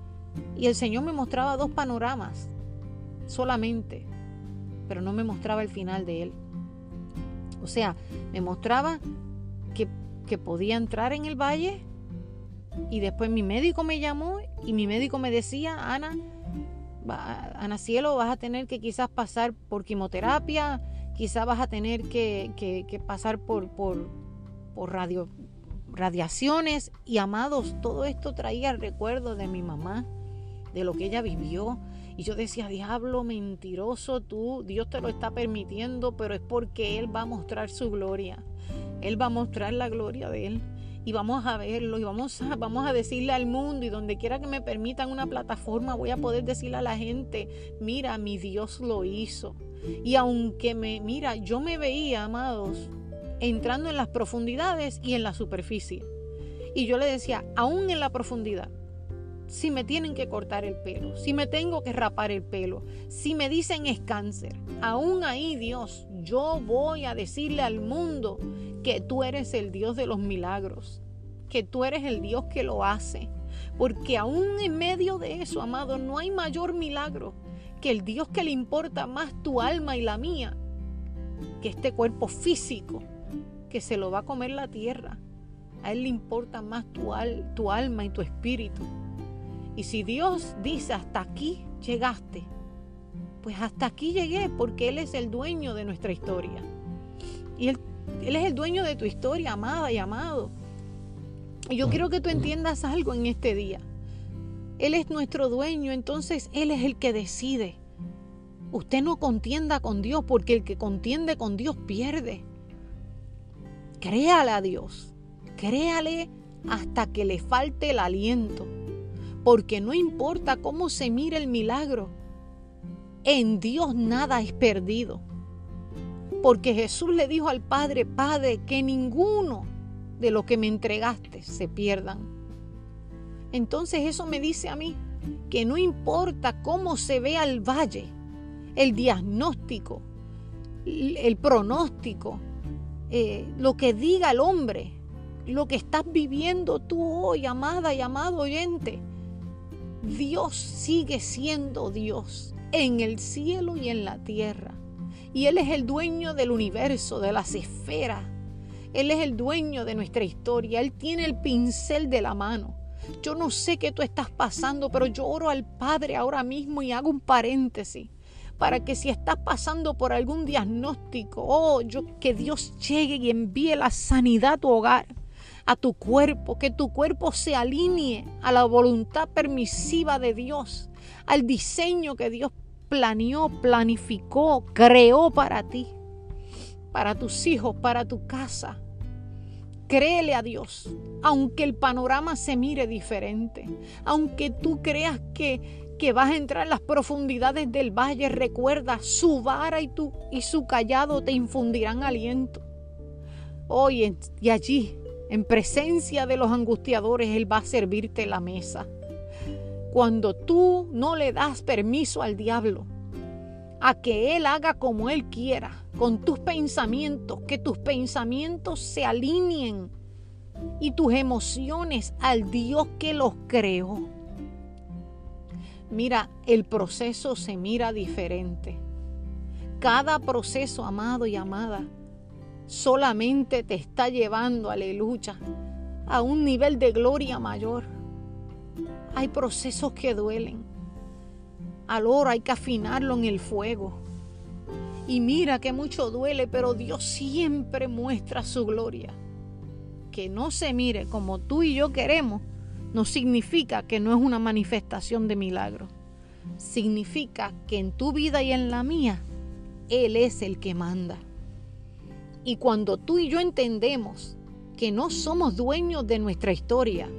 Y el Señor me mostraba dos panoramas solamente, pero no me mostraba el final de él. O sea, me mostraba que, que podía entrar en el valle y después mi médico me llamó y mi médico me decía, Ana, Ana Cielo, vas a tener que quizás pasar por quimioterapia, quizás vas a tener que, que pasar por, por, por radio, radiaciones y amados, todo esto traía el recuerdo de mi mamá, de lo que ella vivió. Y yo decía, diablo mentiroso, tú, Dios te lo está permitiendo, pero es porque Él va a mostrar su gloria. Él va a mostrar la gloria de Él. Y vamos a verlo y vamos a, vamos a decirle al mundo y donde quiera que me permitan una plataforma voy a poder decirle a la gente, mira, mi Dios lo hizo. Y aunque me, mira, yo me veía, amados, entrando en las profundidades y en la superficie. Y yo le decía, aún en la profundidad, si me tienen que cortar el pelo, si me tengo que rapar el pelo, si me dicen es cáncer, aún ahí Dios, yo voy a decirle al mundo que tú eres el Dios de los milagros, que tú eres el Dios que lo hace. Porque aún en medio de eso, amado, no hay mayor milagro que el Dios que le importa más tu alma y la mía que este cuerpo físico que se lo va a comer la tierra. A Él le importa más tu, tu alma y tu espíritu. Y si Dios dice hasta aquí llegaste, pues hasta aquí llegué porque Él es el dueño de nuestra historia. Y Él, es el dueño de tu historia, amada y amado. Y yo quiero que tú entiendas algo en este día. Él es nuestro dueño, entonces Él es el que decide. Usted no contienda con Dios porque el que contiende con Dios pierde. Créale a Dios, créale hasta que le falte el aliento, porque no importa cómo se mire el milagro, en Dios nada es perdido. Porque Jesús le dijo al Padre, Padre, que ninguno de lo que me entregaste se pierdan. Entonces eso me dice a mí que no importa cómo se vea el valle, el diagnóstico, el pronóstico, eh, lo que diga el hombre, lo que estás viviendo tú hoy, amada y amado oyente. Dios sigue siendo Dios en el cielo y en la tierra. Y Él es el dueño del universo, de las esferas. Él es el dueño de nuestra historia. Él tiene el pincel de la mano. Yo no sé qué tú estás pasando, pero yo oro al Padre ahora mismo y hago un paréntesis para que si estás pasando por algún diagnóstico, oh, que Dios llegue y envíe la sanidad a tu hogar, a tu cuerpo, que tu cuerpo se alinee a la voluntad permisiva de Dios, al diseño que Dios planeó, planificó, creó para ti, para tus hijos, para tu casa. Créele a Dios, aunque el panorama se mire diferente, aunque tú creas que, que vas a entrar en las profundidades del valle, recuerda, su vara y, tu, y su callado te infundirán aliento. Hoy y allí, en presencia de los angustiadores, Él va a servirte la mesa. Cuando tú no le das permiso al diablo a que Él haga como Él quiera con tus pensamientos, que tus pensamientos se alineen y tus emociones al Dios que los creó. Mira, el proceso se mira diferente. Cada proceso, amado y amada, solamente te está llevando, aleluya, a un nivel de gloria mayor. Hay procesos que duelen. Al oro hay que afinarlo en el fuego. Y mira que mucho duele, pero Dios siempre muestra su gloria. Que no se mire como tú y yo queremos, no significa que no es una manifestación de milagro. Significa que en tu vida y en la mía, Él es el que manda. Y cuando tú y yo entendemos que no somos dueños de nuestra historia,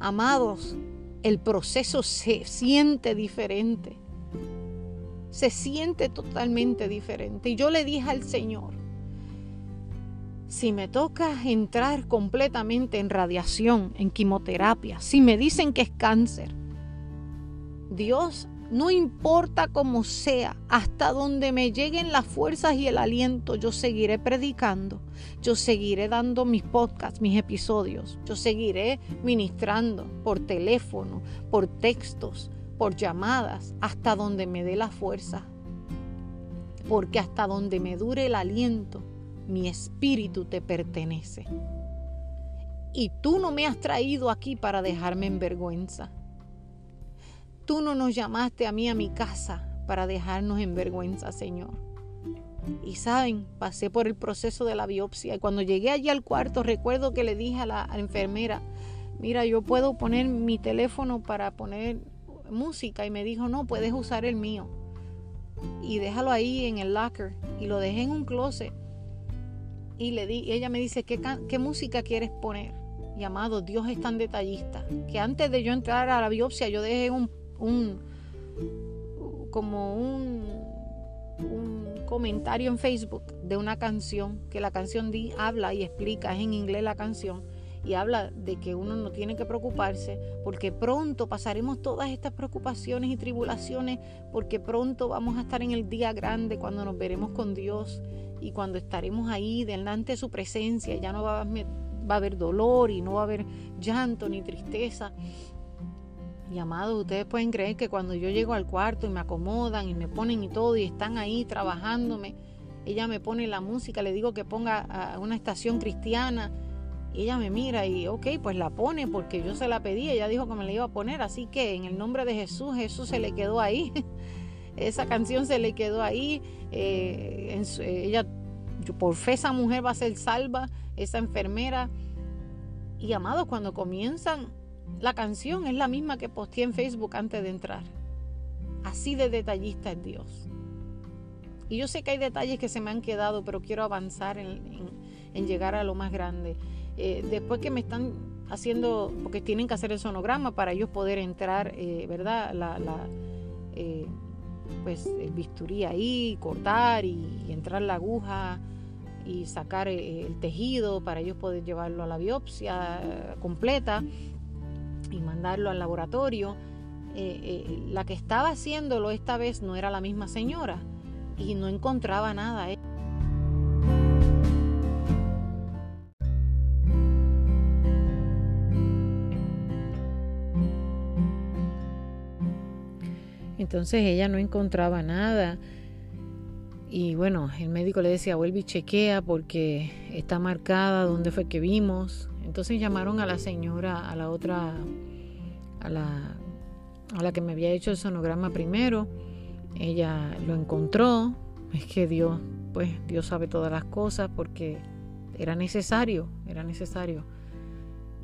amados, el proceso se siente diferente. Se siente totalmente diferente. Y yo le dije al Señor, si me toca entrar completamente en radiación, en quimioterapia, si me dicen que es cáncer, Dios no importa cómo sea, hasta donde me lleguen las fuerzas y el aliento, yo seguiré predicando, yo seguiré dando mis podcasts, mis episodios, yo seguiré ministrando por teléfono, por textos, por llamadas, hasta donde me dé la fuerza. Porque hasta donde me dure el aliento, mi espíritu te pertenece. Y tú no me has traído aquí para dejarme en vergüenza. Tú no nos llamaste a mí a mi casa para dejarnos en vergüenza, Señor. Y saben, pasé por el proceso de la biopsia y cuando llegué allí al cuarto recuerdo que le dije a la, enfermera, mira, yo puedo poner mi teléfono para poner música y me dijo, no, puedes usar el mío. Y déjalo ahí en el locker y lo dejé en un closet. Y le di, ella me dice, ¿qué, qué música quieres poner? Y amado, Dios es tan detallista que antes de yo entrar a la biopsia yo dejé un un como un, un comentario en Facebook de una canción, que la canción di, habla y explica, es en inglés la canción, y habla de que uno no tiene que preocuparse porque pronto pasaremos todas estas preocupaciones y tribulaciones porque pronto vamos a estar en el día grande cuando nos veremos con Dios y cuando estaremos ahí delante de su presencia ya no va a, va a haber dolor y no va a haber llanto ni tristeza y amados, ustedes pueden creer que cuando yo llego al cuarto y me acomodan y me ponen y todo y están ahí trabajándome, ella me pone la música, le digo que ponga a una estación cristiana y ella me mira y ok, pues la pone porque yo se la pedí, ella dijo que me la iba a poner, así que en el nombre de Jesús, Jesús se le quedó ahí, [laughs] esa canción se le quedó ahí, eh, ella, por fe esa mujer va a ser salva, esa enfermera. Y amados, cuando comienzan la canción es la misma que posteé en Facebook antes de entrar. Así de detallista es Dios. Y yo sé que hay detalles que se me han quedado, pero quiero avanzar en, llegar a lo más grande. Eh, después que me están haciendo, porque tienen que hacer el sonograma para ellos poder entrar, eh, ¿verdad? La, eh, pues el bisturí ahí, cortar y, entrar la aguja y sacar el tejido para ellos poder llevarlo a la biopsia completa y mandarlo al laboratorio. Eh, eh, la que estaba haciéndolo esta vez no era la misma señora y no encontraba nada. Entonces ella no encontraba nada. Y bueno, el médico le decía, vuelve y chequea porque está marcada dónde fue que vimos. Entonces llamaron a la señora, a la otra, a la, a la que me había hecho el sonograma primero. Ella lo encontró. Es que Dios, pues Dios sabe todas las cosas porque era necesario, era necesario.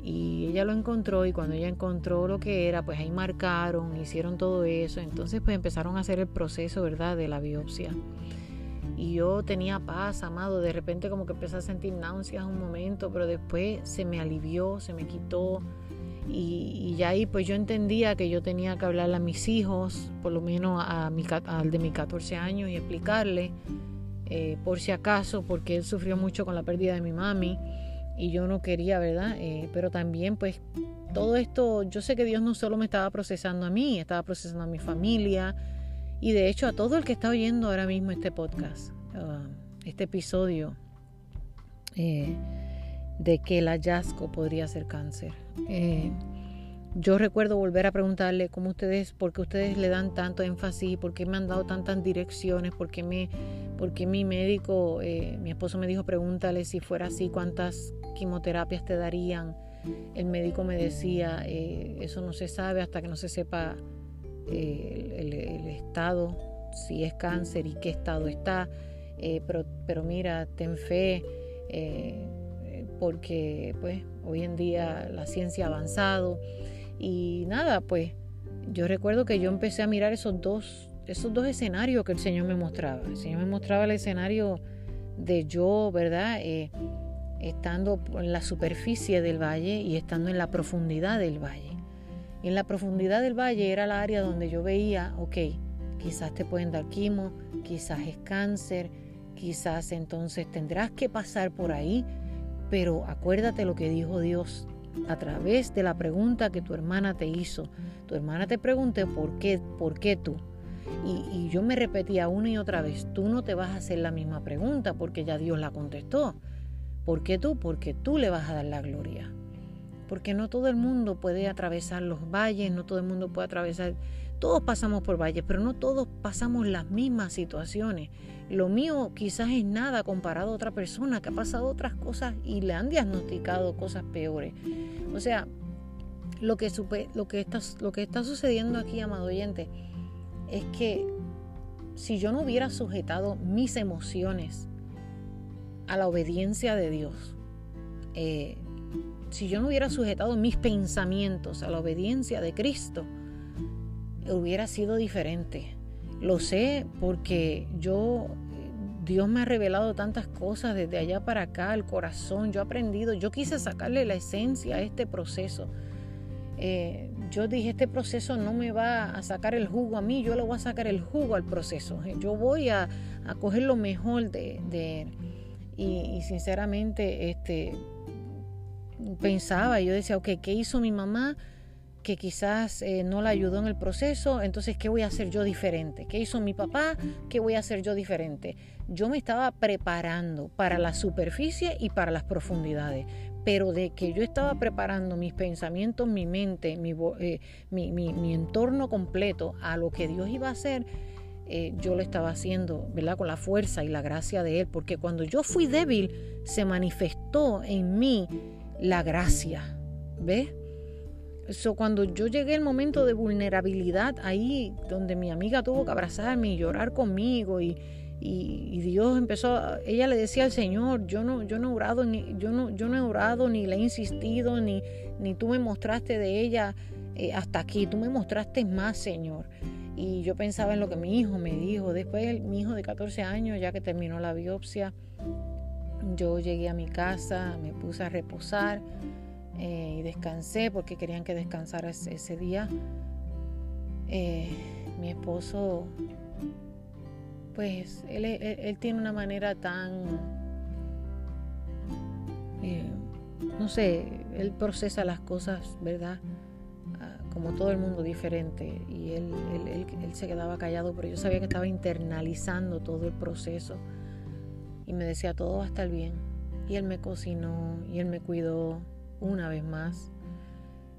y ella lo encontró y cuando ella encontró lo que era, pues ahí marcaron, hicieron todo eso, entonces pues empezaron a hacer el proceso, ¿verdad?, de la biopsia. Y yo tenía paz, amado, de repente como que empecé a sentir náuseas un momento, pero después se me alivió, se me quitó. Y, ya ahí pues yo entendía que yo tenía que hablarle a mis hijos, por lo menos a mi, al de mis 14 años, y explicarle, eh, por si acaso, porque él sufrió mucho con la pérdida de mi mami y yo no quería, ¿verdad? Eh, pero también pues todo esto, yo sé que Dios no solo me estaba procesando a mí, estaba procesando a mi familia y de hecho a todo el que está oyendo ahora mismo este podcast, uh, este episodio eh, de que el hallazgo podría ser cáncer. Eh, yo recuerdo volver a preguntarle cómo ustedes, por qué ustedes le dan tanto énfasis, por qué me han dado tantas direcciones, por qué, me, por mi médico, mi esposo me dijo pregúntale si fuera así, cuántas quimioterapias te darían. El médico me decía, eh, eso no se sabe hasta que no se sepa eh, el, estado, si es cáncer y qué estado está. Eh, pero, pero mira, ten fe, porque pues hoy en día la ciencia ha avanzado. Y nada, pues yo recuerdo que yo empecé a mirar esos dos, esos dos escenarios que el Señor me mostraba. El Señor me mostraba el escenario de yo, ¿verdad? estando en la superficie del valle y estando en la profundidad del valle. En la profundidad del valle era la área donde yo veía, ok, quizás te pueden dar quimo, quizás es cáncer, quizás entonces tendrás que pasar por ahí, pero acuérdate lo que dijo Dios a través de la pregunta que tu hermana te hizo. Tu hermana te pregunté por qué, por qué tú. Y, yo me repetía una y otra vez, tú no te vas a hacer la misma pregunta porque ya Dios la contestó. ¿Por qué tú? Porque tú le vas a dar la gloria. Porque no todo el mundo puede atravesar los valles, no todo el mundo puede atravesar, todos pasamos por valles, pero no todos pasamos las mismas situaciones. Lo mío quizás es nada comparado a otra persona que ha pasado otras cosas y le han diagnosticado cosas peores. O sea, lo que, está sucediendo aquí, amado oyente, es que si yo no hubiera sujetado mis emociones a la obediencia de Dios. Eh, si yo no hubiera sujetado mis pensamientos a la obediencia de Cristo, hubiera sido diferente. Lo sé porque yo, Dios me ha revelado tantas cosas desde allá para acá, el corazón, yo he aprendido, yo quise sacarle la esencia a este proceso. Eh, yo dije, este proceso no me va a sacar el jugo a mí, yo le voy a sacar el jugo al proceso. Yo voy a, coger lo mejor de, de y, sinceramente este, pensaba, yo decía, ok, ¿qué hizo mi mamá? que quizás eh, no la ayudó en el proceso, entonces, ¿qué voy a hacer yo diferente? ¿Qué hizo mi papá? ¿Qué voy a hacer yo diferente? Yo me estaba preparando para la superficie y para las profundidades, pero de que yo estaba preparando mis pensamientos, mi mente, mi, eh, mi, mi entorno completo a lo que Dios iba a hacer, eh, yo lo estaba haciendo, ¿verdad? Con la fuerza y la gracia de Él, porque cuando yo fui débil, se manifestó en mí la gracia, ¿ves? Eso cuando yo llegué al momento de vulnerabilidad, ahí donde mi amiga tuvo que abrazarme y llorar conmigo y, Dios empezó, ella le decía al Señor, yo no, yo no he orado ni, yo no, yo no he orado ni le he insistido ni, ni tú me mostraste de ella eh, hasta aquí, tú me mostraste más, Señor. Y yo pensaba en lo que mi hijo me dijo. Después, mi hijo de 14 años, ya que terminó la biopsia, yo llegué a mi casa, me puse a reposar eh, y descansé porque querían que descansara ese, día. Eh, mi esposo, pues él, él, tiene una manera tan, eh, no sé, él procesa las cosas, ¿verdad? como todo el mundo diferente y él, él, él, se quedaba callado, pero yo sabía que estaba internalizando todo el proceso y me decía todo va a estar bien. Y él me cocinó y él me cuidó una vez más.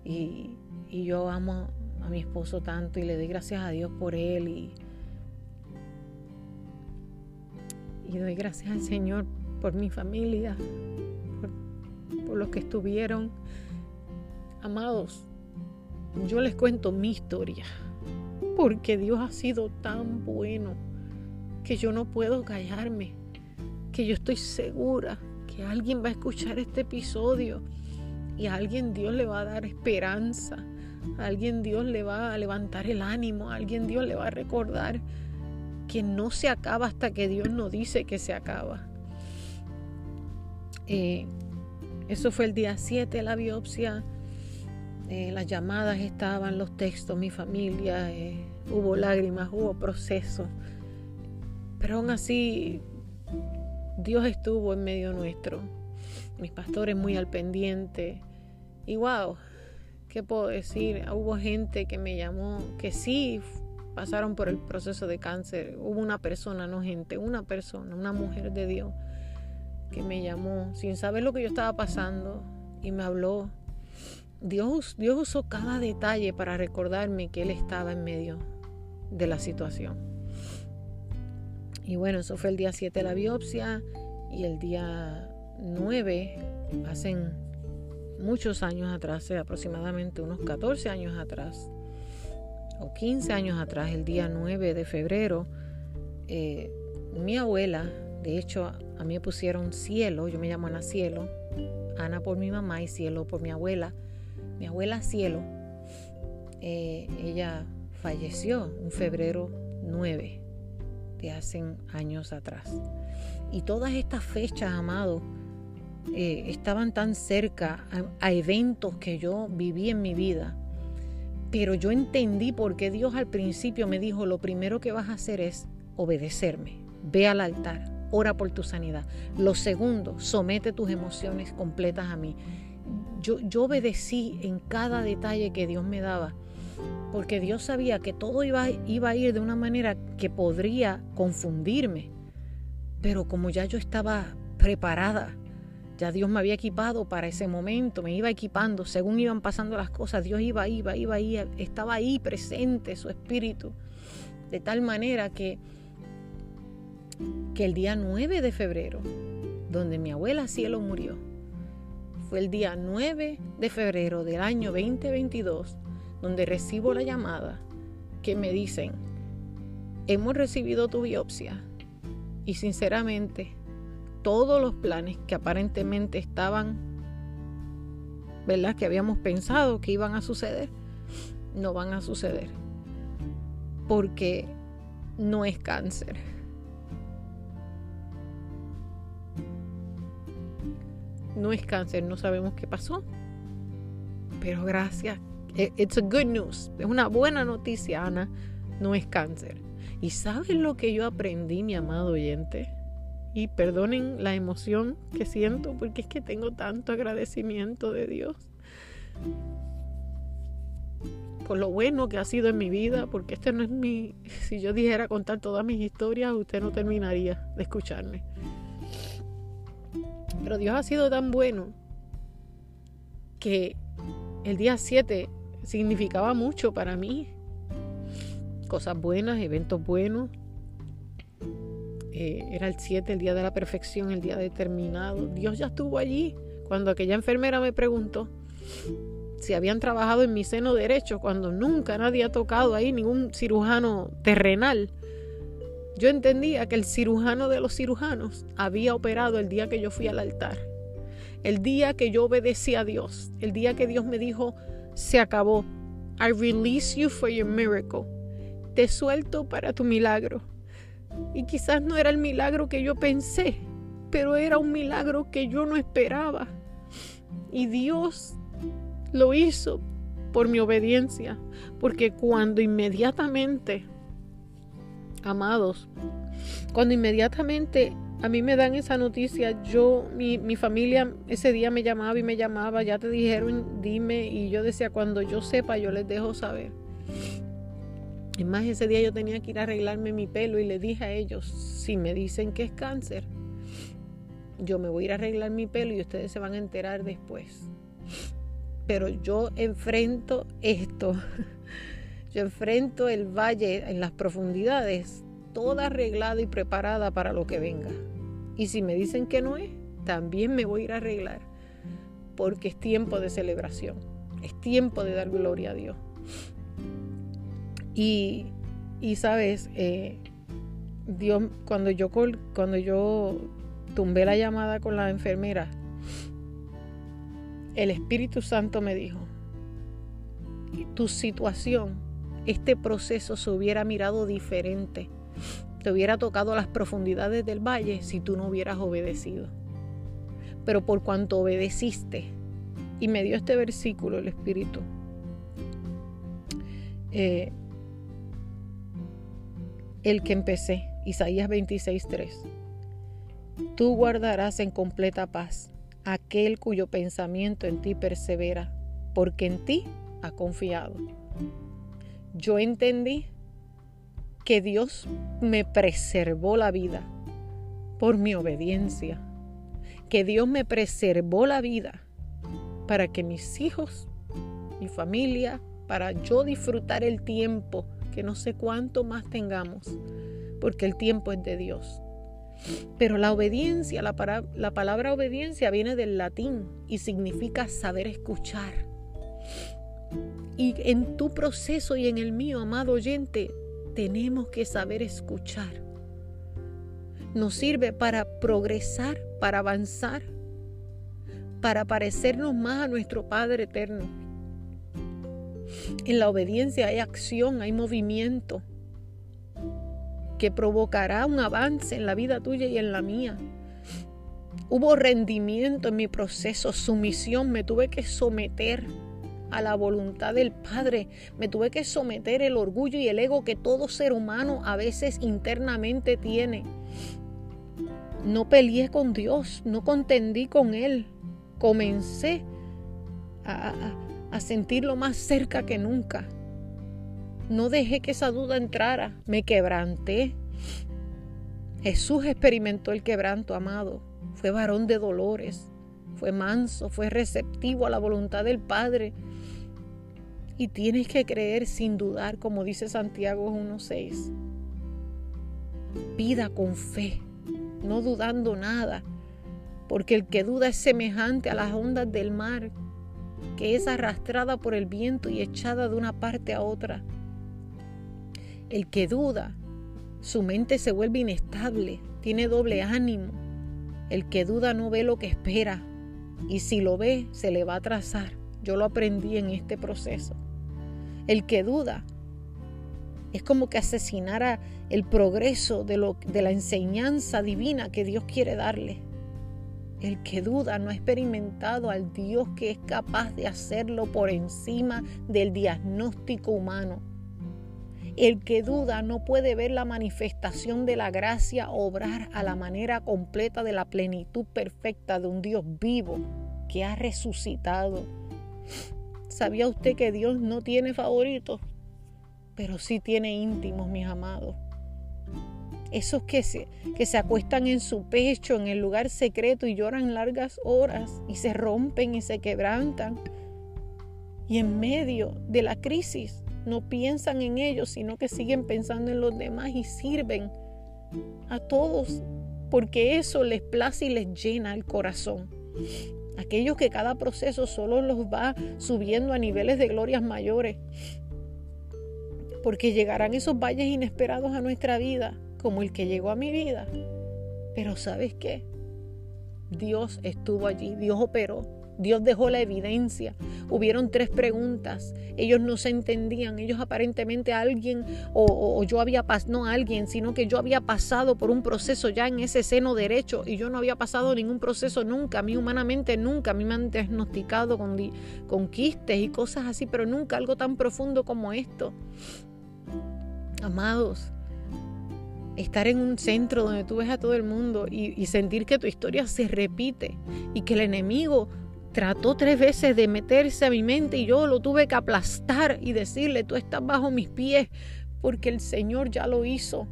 Y, y yo amo a mi esposo tanto y le doy gracias a Dios por él y, y doy gracias al Señor por mi familia, por, por los que estuvieron. Amados yo les cuento mi historia, porque Dios ha sido tan bueno que yo no puedo callarme, que yo estoy segura que alguien va a escuchar este episodio y a alguien Dios le va a dar esperanza, a alguien Dios le va a levantar el ánimo, a alguien Dios le va a recordar que no se acaba hasta que Dios no dice que se acaba. Eh, eso fue el día 7, la biopsia. Eh, las llamadas estaban, los textos, mi familia, eh, hubo lágrimas, hubo proceso. Pero aún así, Dios estuvo en medio nuestro. Mis pastores muy al pendiente. Y wow, ¿qué puedo decir? Hubo gente que me llamó, que sí pasaron por el proceso de cáncer. Hubo una persona, no gente, una persona, una mujer de Dios que me llamó sin saber lo que yo estaba pasando y me habló. Dios, Dios usó cada detalle para recordarme que Él estaba en medio de la situación. Y bueno, eso fue el día 7 de la biopsia y el día 9, hacen muchos años atrás, aproximadamente unos 14 años atrás, o 15 años atrás, el día 9 de febrero, eh, mi abuela, de hecho a mí me pusieron cielo, yo me llamo Ana Cielo, Ana por mi mamá y cielo por mi abuela. Mi abuela cielo, eh, ella falleció en febrero 9 de hace años atrás. Y todas estas fechas, amado, eh, estaban tan cerca a, eventos que yo viví en mi vida. Pero yo entendí por qué Dios al principio me dijo, lo primero que vas a hacer es obedecerme. Ve al altar, ora por tu sanidad. Lo segundo, somete tus emociones completas a mí. Yo, yo obedecí en cada detalle que Dios me daba porque Dios sabía que todo iba, iba a ir de una manera que podría confundirme. Pero como ya yo estaba preparada, ya Dios me había equipado para ese momento, me iba equipando, según iban pasando las cosas, Dios iba, iba, iba, iba, estaba ahí presente su espíritu, de tal manera que, que el día 9 de febrero, donde mi abuela cielo murió, fue el día 9 de febrero del año 2022, donde recibo la llamada que me dicen, hemos recibido tu biopsia y sinceramente todos los planes que aparentemente estaban, ¿verdad? Que habíamos pensado que iban a suceder, no van a suceder. Porque no es cáncer. No es cáncer, no sabemos qué pasó. Pero gracias it's a good news. Es una buena noticia, Ana. No es cáncer. ¿Y sabes lo que yo aprendí, mi amado oyente? Y perdonen la emoción que siento porque es que tengo tanto agradecimiento de Dios por lo bueno que ha sido en mi vida, porque este no es mi, si yo dijera contar todas mis historias, usted no terminaría de escucharme. Pero Dios ha sido tan bueno que el día 7 significaba mucho para mí. Cosas buenas, eventos buenos. Eh, era el 7, el día de la perfección, el día determinado. Dios ya estuvo allí. Cuando aquella enfermera me preguntó si habían trabajado en mi seno derecho, cuando nunca nadie ha tocado ahí ningún cirujano terrenal. Yo entendía que el cirujano de los cirujanos había operado el día que yo fui al altar, el día que yo obedecí a Dios, el día que Dios me dijo, se acabó. I release you for your miracle. Te suelto para tu milagro. Y quizás no era el milagro que yo pensé, pero era un milagro que yo no esperaba. Y Dios lo hizo por mi obediencia, porque cuando inmediatamente, amados, cuando inmediatamente a mí me dan esa noticia, yo, mi, mi, familia ese día me llamaba y me llamaba, ya te dijeron, dime, y yo decía, cuando yo sepa, yo les dejo saber. Es más, ese día yo tenía que ir a arreglarme mi pelo y le dije a ellos, si me dicen que es cáncer, yo me voy a ir a arreglar mi pelo y ustedes se van a enterar después. Pero yo enfrento esto, [laughs] yo enfrento el valle en las profundidades, toda arreglada y preparada para lo que venga. Y si me dicen que no es, también me voy a ir a arreglar. Porque es tiempo de celebración. Es tiempo de dar gloria a Dios. Y, sabes, eh, Dios, cuando yo, cuando yo tumbé la llamada con la enfermera, el Espíritu Santo me dijo, tu situación, este proceso se hubiera mirado diferente, te hubiera tocado las profundidades del valle si tú no hubieras obedecido. Pero por cuanto obedeciste, y me dio este versículo el Espíritu, eh, el que empecé, Isaías 26:3. Tú guardarás en completa paz aquel cuyo pensamiento en ti persevera, porque en ti ha confiado. Yo entendí que Dios me preservó la vida por mi obediencia, que Dios me preservó la vida para que mis hijos, mi familia, para yo disfrutar el tiempo, que no sé cuánto más tengamos, porque el tiempo es de Dios. Pero la obediencia, la, la palabra obediencia viene del latín y significa saber escuchar. Y en tu proceso y en el mío, amado oyente, tenemos que saber escuchar. Nos sirve para progresar, para avanzar, para parecernos más a nuestro Padre eterno. En la obediencia hay acción, hay movimiento que provocará un avance en la vida tuya y en la mía. Hubo rendimiento en mi proceso, sumisión, me tuve que someter a la voluntad del Padre, me tuve que someter el orgullo y el ego que todo ser humano a veces internamente tiene. No peleé con Dios, no contendí con Él, comencé a, a sentirlo más cerca que nunca. No dejé que esa duda entrara, me quebranté. Jesús experimentó el quebranto, amado. Fue varón de dolores, fue manso, fue receptivo a la voluntad del Padre. Y tienes que creer sin dudar, como dice Santiago 1.6. Pida con fe, no dudando nada, porque el que duda es semejante a las ondas del mar, que es arrastrada por el viento y echada de una parte a otra. El que duda, su mente se vuelve inestable, tiene doble ánimo. El que duda no ve lo que espera y si lo ve se le va a atrasar. Yo lo aprendí en este proceso. El que duda es como que asesinara el progreso de, lo, de la enseñanza divina que Dios quiere darle. El que duda no ha experimentado al Dios que es capaz de hacerlo por encima del diagnóstico humano. El que duda no puede ver la manifestación de la gracia obrar a la manera completa de la plenitud perfecta de un Dios vivo que ha resucitado. ¿Sabía usted que Dios no tiene favoritos? Pero sí tiene íntimos, mis amados. Esos que se, que se acuestan en su pecho, en el lugar secreto y lloran largas horas y se rompen y se quebrantan. Y en medio de la crisis no piensan en ellos, sino que siguen pensando en los demás y sirven a todos, porque eso les place y les llena el corazón. Aquellos que cada proceso solo los va subiendo a niveles de glorias mayores, porque llegarán esos valles inesperados a nuestra vida, como el que llegó a mi vida. Pero ¿sabes qué? Dios estuvo allí, Dios operó Dios dejó la evidencia. Hubieron tres preguntas. Ellos no se entendían. Ellos aparentemente alguien o, yo había pasado, no alguien, sino que yo había pasado por un proceso ya en ese seno derecho y yo no había pasado ningún proceso nunca. A mí humanamente nunca. A mí me han diagnosticado con, con quistes y cosas así, pero nunca algo tan profundo como esto. Amados, estar en un centro donde tú ves a todo el mundo y, y, sentir que tu historia se repite y que el enemigo trató tres veces de meterse a mi mente y yo lo tuve que aplastar y decirle, tú estás bajo mis pies porque el Señor ya lo hizo.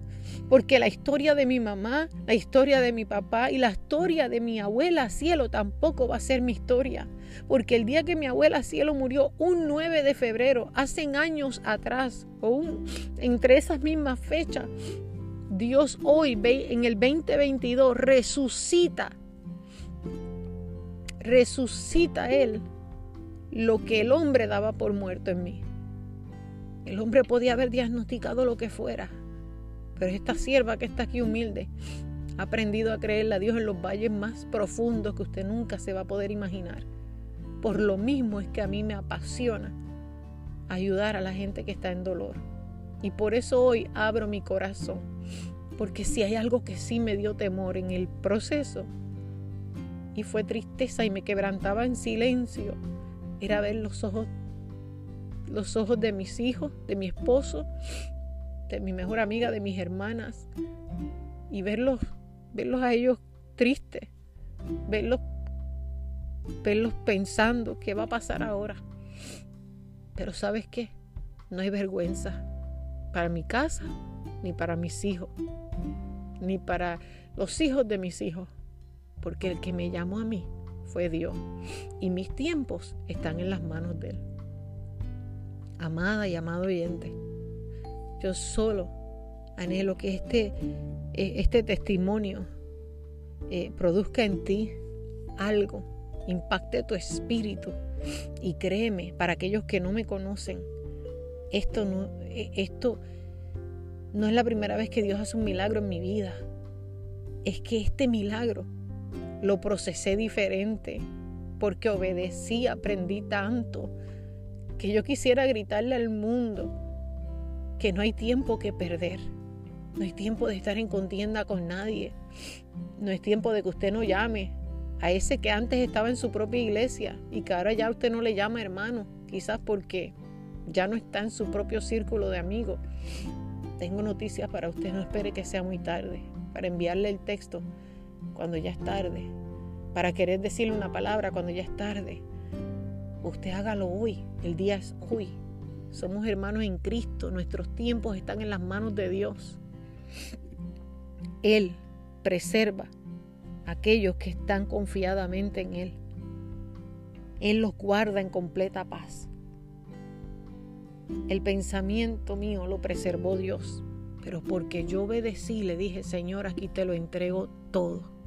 Porque la historia de mi mamá, la historia de mi papá y la historia de mi abuela cielo tampoco va a ser mi historia. Porque el día que mi abuela cielo murió, un 9 de febrero, hace años atrás, o entre esas mismas fechas, Dios hoy, en el 2022, resucita resucita Él lo que el hombre daba por muerto en mí. El hombre podía haber diagnosticado lo que fuera, pero esta sierva que está aquí humilde ha aprendido a creerle a Dios en los valles más profundos que usted nunca se va a poder imaginar. Por lo mismo es que a mí me apasiona ayudar a la gente que está en dolor. Y por eso hoy abro mi corazón. Porque si hay algo que sí me dio temor en el proceso, y fue tristeza y me quebrantaba en silencio, era ver los ojos, los ojos de mis hijos, de mi esposo, de mi mejor amiga, de mis hermanas, y verlos, verlos a ellos tristes, verlos, verlos pensando qué va a pasar ahora. Pero sabes qué, no hay vergüenza para mi casa, ni para mis hijos, ni para los hijos de mis hijos, porque el que me llamó a mí fue Dios y mis tiempos están en las manos de Él. Amada y amado oyente, yo solo anhelo que este, eh, este testimonio eh, produzca en ti algo, impacte tu espíritu y créeme, para aquellos que no me conocen, esto no, eh, esto no es la primera vez que Dios hace un milagro en mi vida. Es que este milagro lo procesé diferente porque obedecí, aprendí tanto que yo quisiera gritarle al mundo que no hay tiempo que perder. No hay tiempo de estar en contienda con nadie. No es tiempo de que usted no llame a ese que antes estaba en su propia iglesia y que ahora ya usted no le llama hermano, quizás porque ya no está en su propio círculo de amigos. Tengo noticias para usted, no espere que sea muy tarde, para enviarle el texto cuando ya es tarde, para querer decirle una palabra cuando ya es tarde. Usted hágalo hoy, el día es hoy. Somos hermanos en Cristo, nuestros tiempos están en las manos de Dios. Él preserva a aquellos que están confiadamente en Él. Él los guarda en completa paz. El pensamiento mío lo preservó Dios, pero porque yo obedecí, le dije, Señor, aquí te lo entrego todo.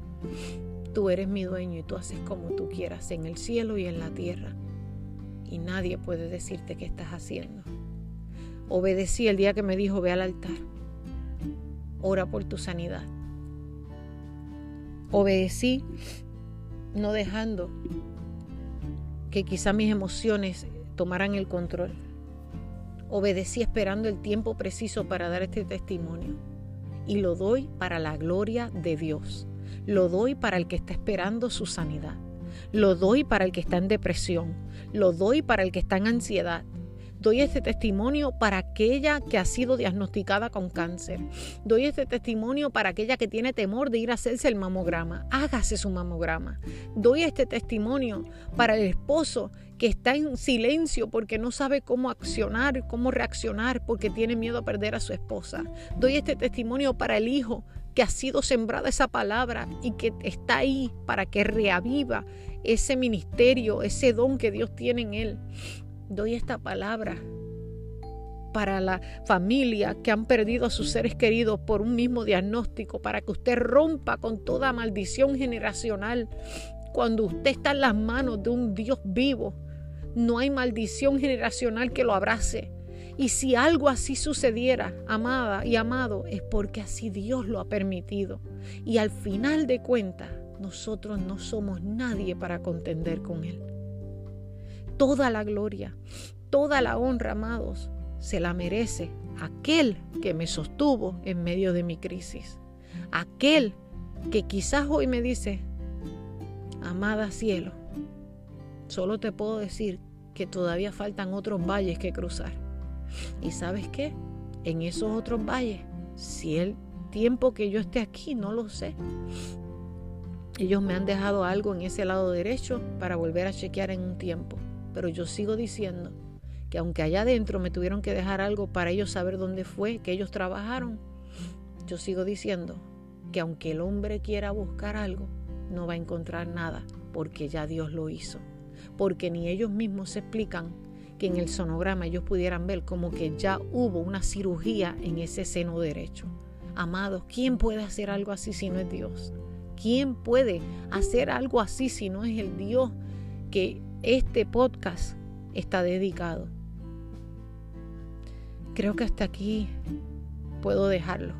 Tú eres mi dueño y tú haces como tú quieras en el cielo y en la tierra. Y nadie puede decirte qué estás haciendo. Obedecí el día que me dijo, ve al altar. Ora por tu sanidad. Obedecí no dejando que quizá mis emociones tomaran el control. Obedecí esperando el tiempo preciso para dar este testimonio. Y lo doy para la gloria de Dios. Lo doy para el que está esperando su sanidad. Lo doy para el que está en depresión. Lo doy para el que está en ansiedad. Doy este testimonio para aquella que ha sido diagnosticada con cáncer. Doy este testimonio para aquella que tiene temor de ir a hacerse el mamograma. Hágase su mamograma. Doy este testimonio para el esposo que está en silencio porque no sabe cómo accionar, cómo reaccionar, porque tiene miedo a perder a su esposa. Doy este testimonio para el hijo que ha sido sembrada esa palabra y que está ahí para que reaviva ese ministerio, ese don que Dios tiene en él. Doy esta palabra para la familia que han perdido a sus seres queridos por un mismo diagnóstico, para que usted rompa con toda maldición generacional. Cuando usted está en las manos de un Dios vivo, no hay maldición generacional que lo abrace. Y si algo así sucediera, amada y amado, es porque así Dios lo ha permitido. Y al final de cuentas, nosotros no somos nadie para contender con Él. Toda la gloria, toda la honra, amados, se la merece aquel que me sostuvo en medio de mi crisis. Aquel que quizás hoy me dice, amada cielo, solo te puedo decir que todavía faltan otros valles que cruzar. Y sabes qué? En esos otros valles, si el tiempo que yo esté aquí, no lo sé. Ellos me han dejado algo en ese lado derecho para volver a chequear en un tiempo. Pero yo sigo diciendo que aunque allá adentro me tuvieron que dejar algo para ellos saber dónde fue que ellos trabajaron, yo sigo diciendo que aunque el hombre quiera buscar algo, no va a encontrar nada porque ya Dios lo hizo. Porque ni ellos mismos se explican que en el sonograma ellos pudieran ver como que ya hubo una cirugía en ese seno derecho. Amados, ¿quién puede hacer algo así si no es Dios? ¿Quién puede hacer algo así si no es el Dios que este podcast está dedicado? Creo que hasta aquí puedo dejarlo.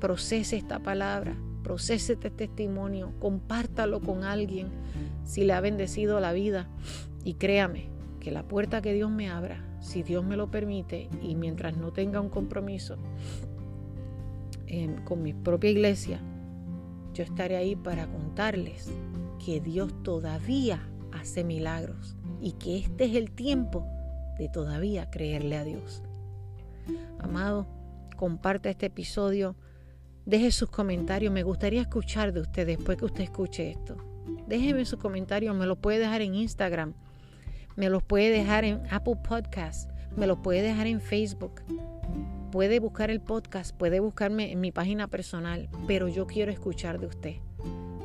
Procese esta palabra procese este testimonio, compártalo con alguien si le ha bendecido la vida. Y créame que la puerta que Dios me abra, si Dios me lo permite y mientras no tenga un compromiso em, con mi propia iglesia, yo estaré ahí para contarles que Dios todavía hace milagros y que este es el tiempo de todavía creerle a Dios. Amado, comparte este episodio, deje sus comentarios, me gustaría escuchar de usted después que usted escuche esto. Déjeme sus comentarios, me lo puede dejar en Instagram, me los puede dejar en Apple Podcast, me lo puede dejar en Facebook. Puede buscar el podcast, puede buscarme en mi página personal, pero yo quiero escuchar de usted.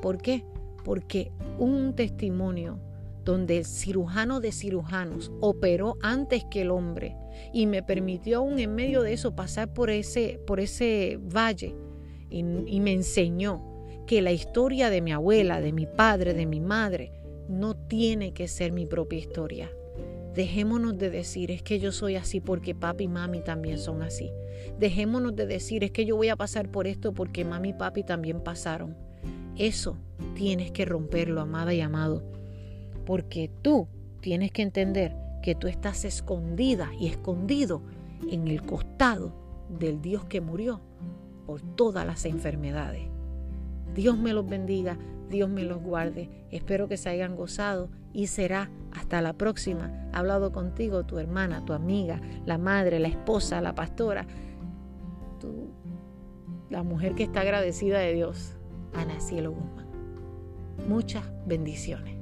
¿Por qué? Porque un testimonio donde el cirujano de cirujanos operó antes que el hombre y me permitió aún en medio de eso pasar por ese, por ese valle y me enseñó que la historia de mi abuela, de mi padre, de mi madre, no tiene que ser mi propia historia. Dejémonos de decir es que yo soy así porque papi y mami también son así. Dejémonos de decir es que yo voy a pasar por esto porque mami y papi también pasaron. Eso tienes que romperlo, amada y amado porque tú tienes que entender que tú estás escondida y escondido en el costado del Dios que murió por todas las enfermedades. Dios me los bendiga, Dios me los guarde. Espero que se hayan gozado y será hasta la próxima. Ha hablado contigo tu hermana, tu amiga, la madre, la esposa, la pastora, la mujer que está agradecida de Dios, Ana Cielo Guzmán. Muchas bendiciones.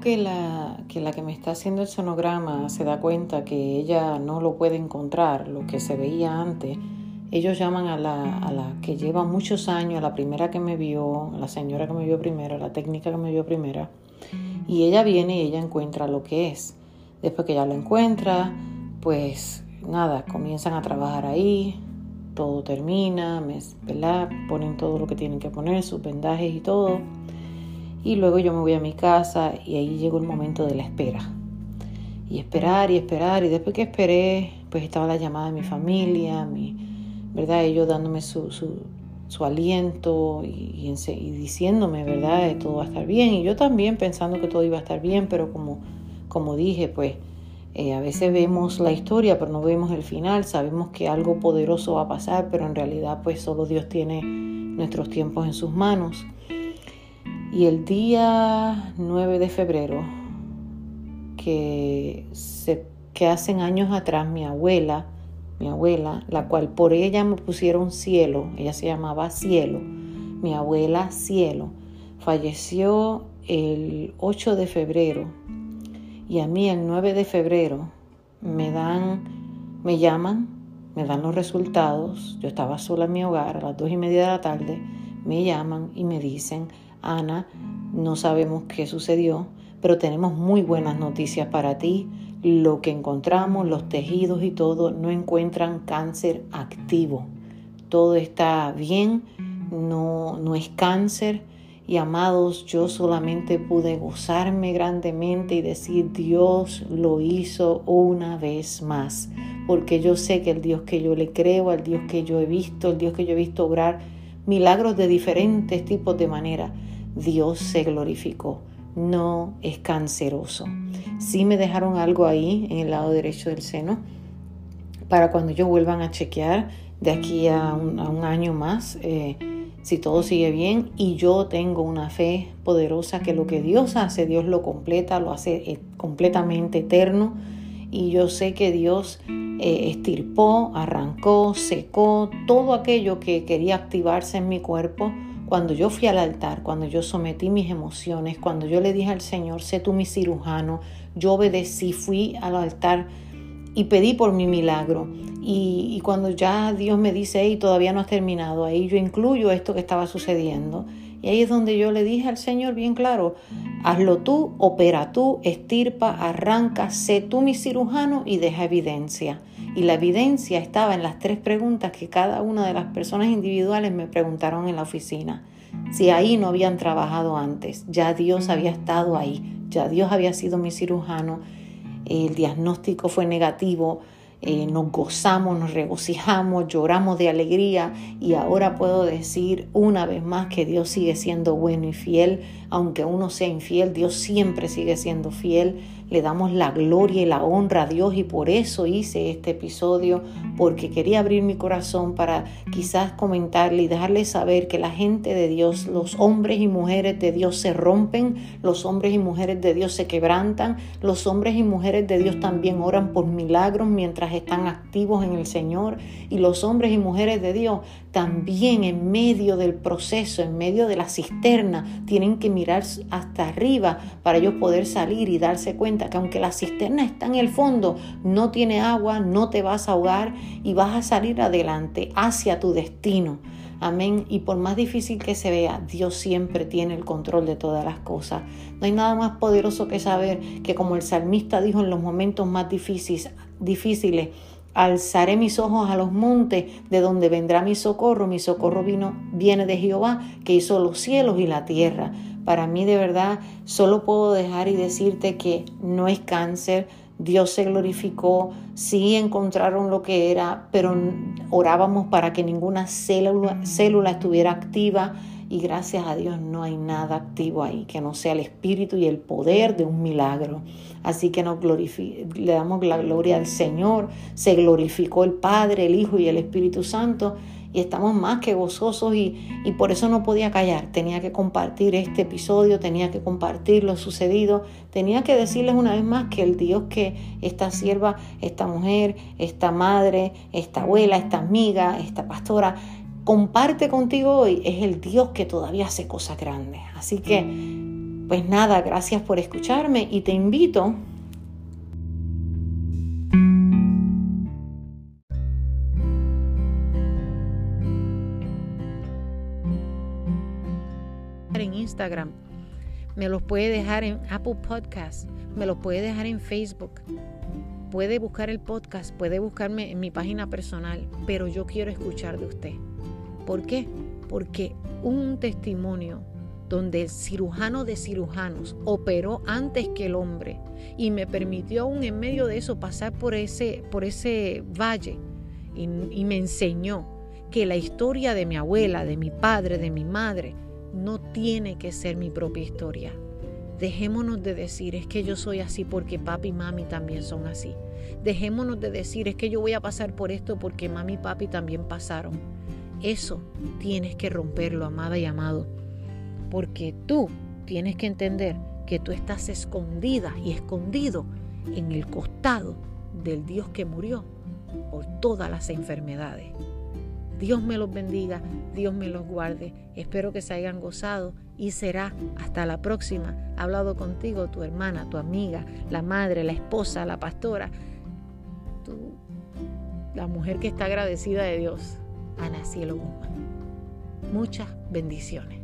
Que la, que la que me está haciendo el sonograma se da cuenta que ella no lo puede encontrar, lo que se veía antes, ellos llaman a la, a la que lleva muchos años, a la primera que me vio, a la señora que me vio primero, la técnica que me vio primera, y ella viene y ella encuentra lo que es. Después que ella lo encuentra, pues nada, comienzan a trabajar ahí, todo termina, me, ¿verdad? ponen todo lo que tienen que poner, sus vendajes y todo. Y luego yo me voy a mi casa y ahí llegó el momento de la espera. Y esperar y esperar. Y después que esperé, pues estaba la llamada de mi familia, mi, ¿verdad? Ellos dándome su, su, aliento y, diciéndome, ¿verdad? Todo va a estar bien. Y yo también pensando que todo iba a estar bien, pero como, como dije, pues eh, a veces vemos la historia, pero no vemos el final. Sabemos que algo poderoso va a pasar, pero en realidad pues solo Dios tiene nuestros tiempos en sus manos. Y el día 9 de febrero, que, se, que hacen años atrás mi abuela, mi abuela, la cual por ella me pusieron cielo, ella se llamaba cielo, mi abuela cielo, falleció el 8 de febrero. Y a mí el 9 de febrero me dan, me llaman, me dan los resultados, yo estaba sola en mi hogar a las dos y media de la tarde, me llaman y me dicen, Ana, no sabemos qué sucedió, pero tenemos muy buenas noticias para ti lo que encontramos, los tejidos y todo, no encuentran cáncer activo. Todo está bien, no, no es cáncer. Y amados, yo solamente pude gozarme grandemente y decir, Dios lo hizo una vez más. Porque yo sé que el Dios que yo le creo, al Dios que yo he visto, el Dios que yo he visto obrar milagros de diferentes tipos de manera, Dios se glorificó. No es canceroso. Sí me dejaron algo ahí en el lado derecho del seno para cuando ellos vuelvan a chequear de aquí a un, año más, eh, si todo sigue bien. Y yo tengo una fe poderosa que lo que Dios hace, Dios lo completa, lo hace eh, completamente eterno. Y yo sé que Dios eh, estirpó, arrancó, secó todo aquello que quería activarse en mi cuerpo cuando yo fui al altar, cuando yo sometí mis emociones, cuando yo le dije al Señor, sé tú mi cirujano, yo obedecí, fui al altar y pedí por mi milagro. Y, cuando ya Dios me dice, hey, todavía no has terminado, ahí yo incluyo esto que estaba sucediendo. Y ahí es donde yo le dije al Señor bien claro, hazlo tú, opera tú, estirpa, arranca, sé tú mi cirujano y deja evidencia. Y la evidencia estaba en las tres preguntas que cada una de las personas individuales me preguntaron en la oficina. Si ahí no habían trabajado antes, ya Dios había estado ahí, ya Dios había sido mi cirujano, el diagnóstico fue negativo, eh, nos gozamos, nos regocijamos, lloramos de alegría y ahora puedo decir una vez más que Dios sigue siendo bueno y fiel, aunque uno sea infiel, Dios siempre sigue siendo fiel le damos la gloria y la honra a Dios y por eso hice este episodio, porque quería abrir mi corazón para quizás comentarle y dejarle saber que la gente de Dios, los hombres y mujeres de Dios se rompen, los hombres y mujeres de Dios se quebrantan, los hombres y mujeres de Dios también oran por milagros mientras están activos en el Señor y los hombres y mujeres de Dios también en medio del proceso, en medio de la cisterna, tienen que mirar hasta arriba para ellos poder salir y darse cuenta que aunque la cisterna está en el fondo, no tiene agua, no te vas a ahogar y vas a salir adelante hacia tu destino. Amén. Y por más difícil que se vea, Dios siempre tiene el control de todas las cosas. No hay nada más poderoso que saber que como el salmista dijo en los momentos más difíciles, Alzaré mis ojos a los montes, de donde vendrá mi socorro. Mi socorro vino, viene de Jehová, que hizo los cielos y la tierra. Para mí, de verdad, solo puedo dejar y decirte que no es cáncer. Dios se glorificó, sí encontraron lo que era, pero orábamos para que ninguna célula, célula estuviera activa y gracias a Dios no hay nada activo ahí que no sea el espíritu y el poder de un milagro. Así que nos le damos la gloria al Señor, se glorificó el Padre, el Hijo y el Espíritu Santo y estamos más que gozosos y, y, por eso no podía callar, tenía que compartir este episodio, tenía que compartir lo sucedido, tenía que decirles una vez más que el Dios que esta sierva, esta mujer, esta madre, esta abuela, esta amiga, esta pastora, comparte contigo hoy es el Dios que todavía hace cosas grandes. Así que, pues nada, gracias por escucharme y te invito Instagram, me los puede dejar en Apple Podcast, me los puede dejar en Facebook, puede buscar el podcast, puede buscarme en mi página personal, pero yo quiero escuchar de usted. ¿Por qué? Porque un testimonio donde el cirujano de cirujanos operó antes que el hombre y me permitió aún en medio de eso pasar por ese, por ese valle y, y me enseñó que la historia de mi abuela, de mi padre, de mi madre, no tiene que ser mi propia historia. Dejémonos de decir es que yo soy así porque papi y mami también son así. Dejémonos de decir es que yo voy a pasar por esto porque mami y papi también pasaron. Eso tienes que romperlo, amada y amado, porque tú tienes que entender que tú estás escondida y escondido en el costado del Dios que murió por todas las enfermedades. Dios me los bendiga, Dios me los guarde. Espero que se hayan gozado y será hasta la próxima. Ha hablado contigo tu hermana, tu amiga, la madre, la esposa, la pastora, la mujer que está agradecida de Dios. Ana Cielo Guzmán. Muchas bendiciones.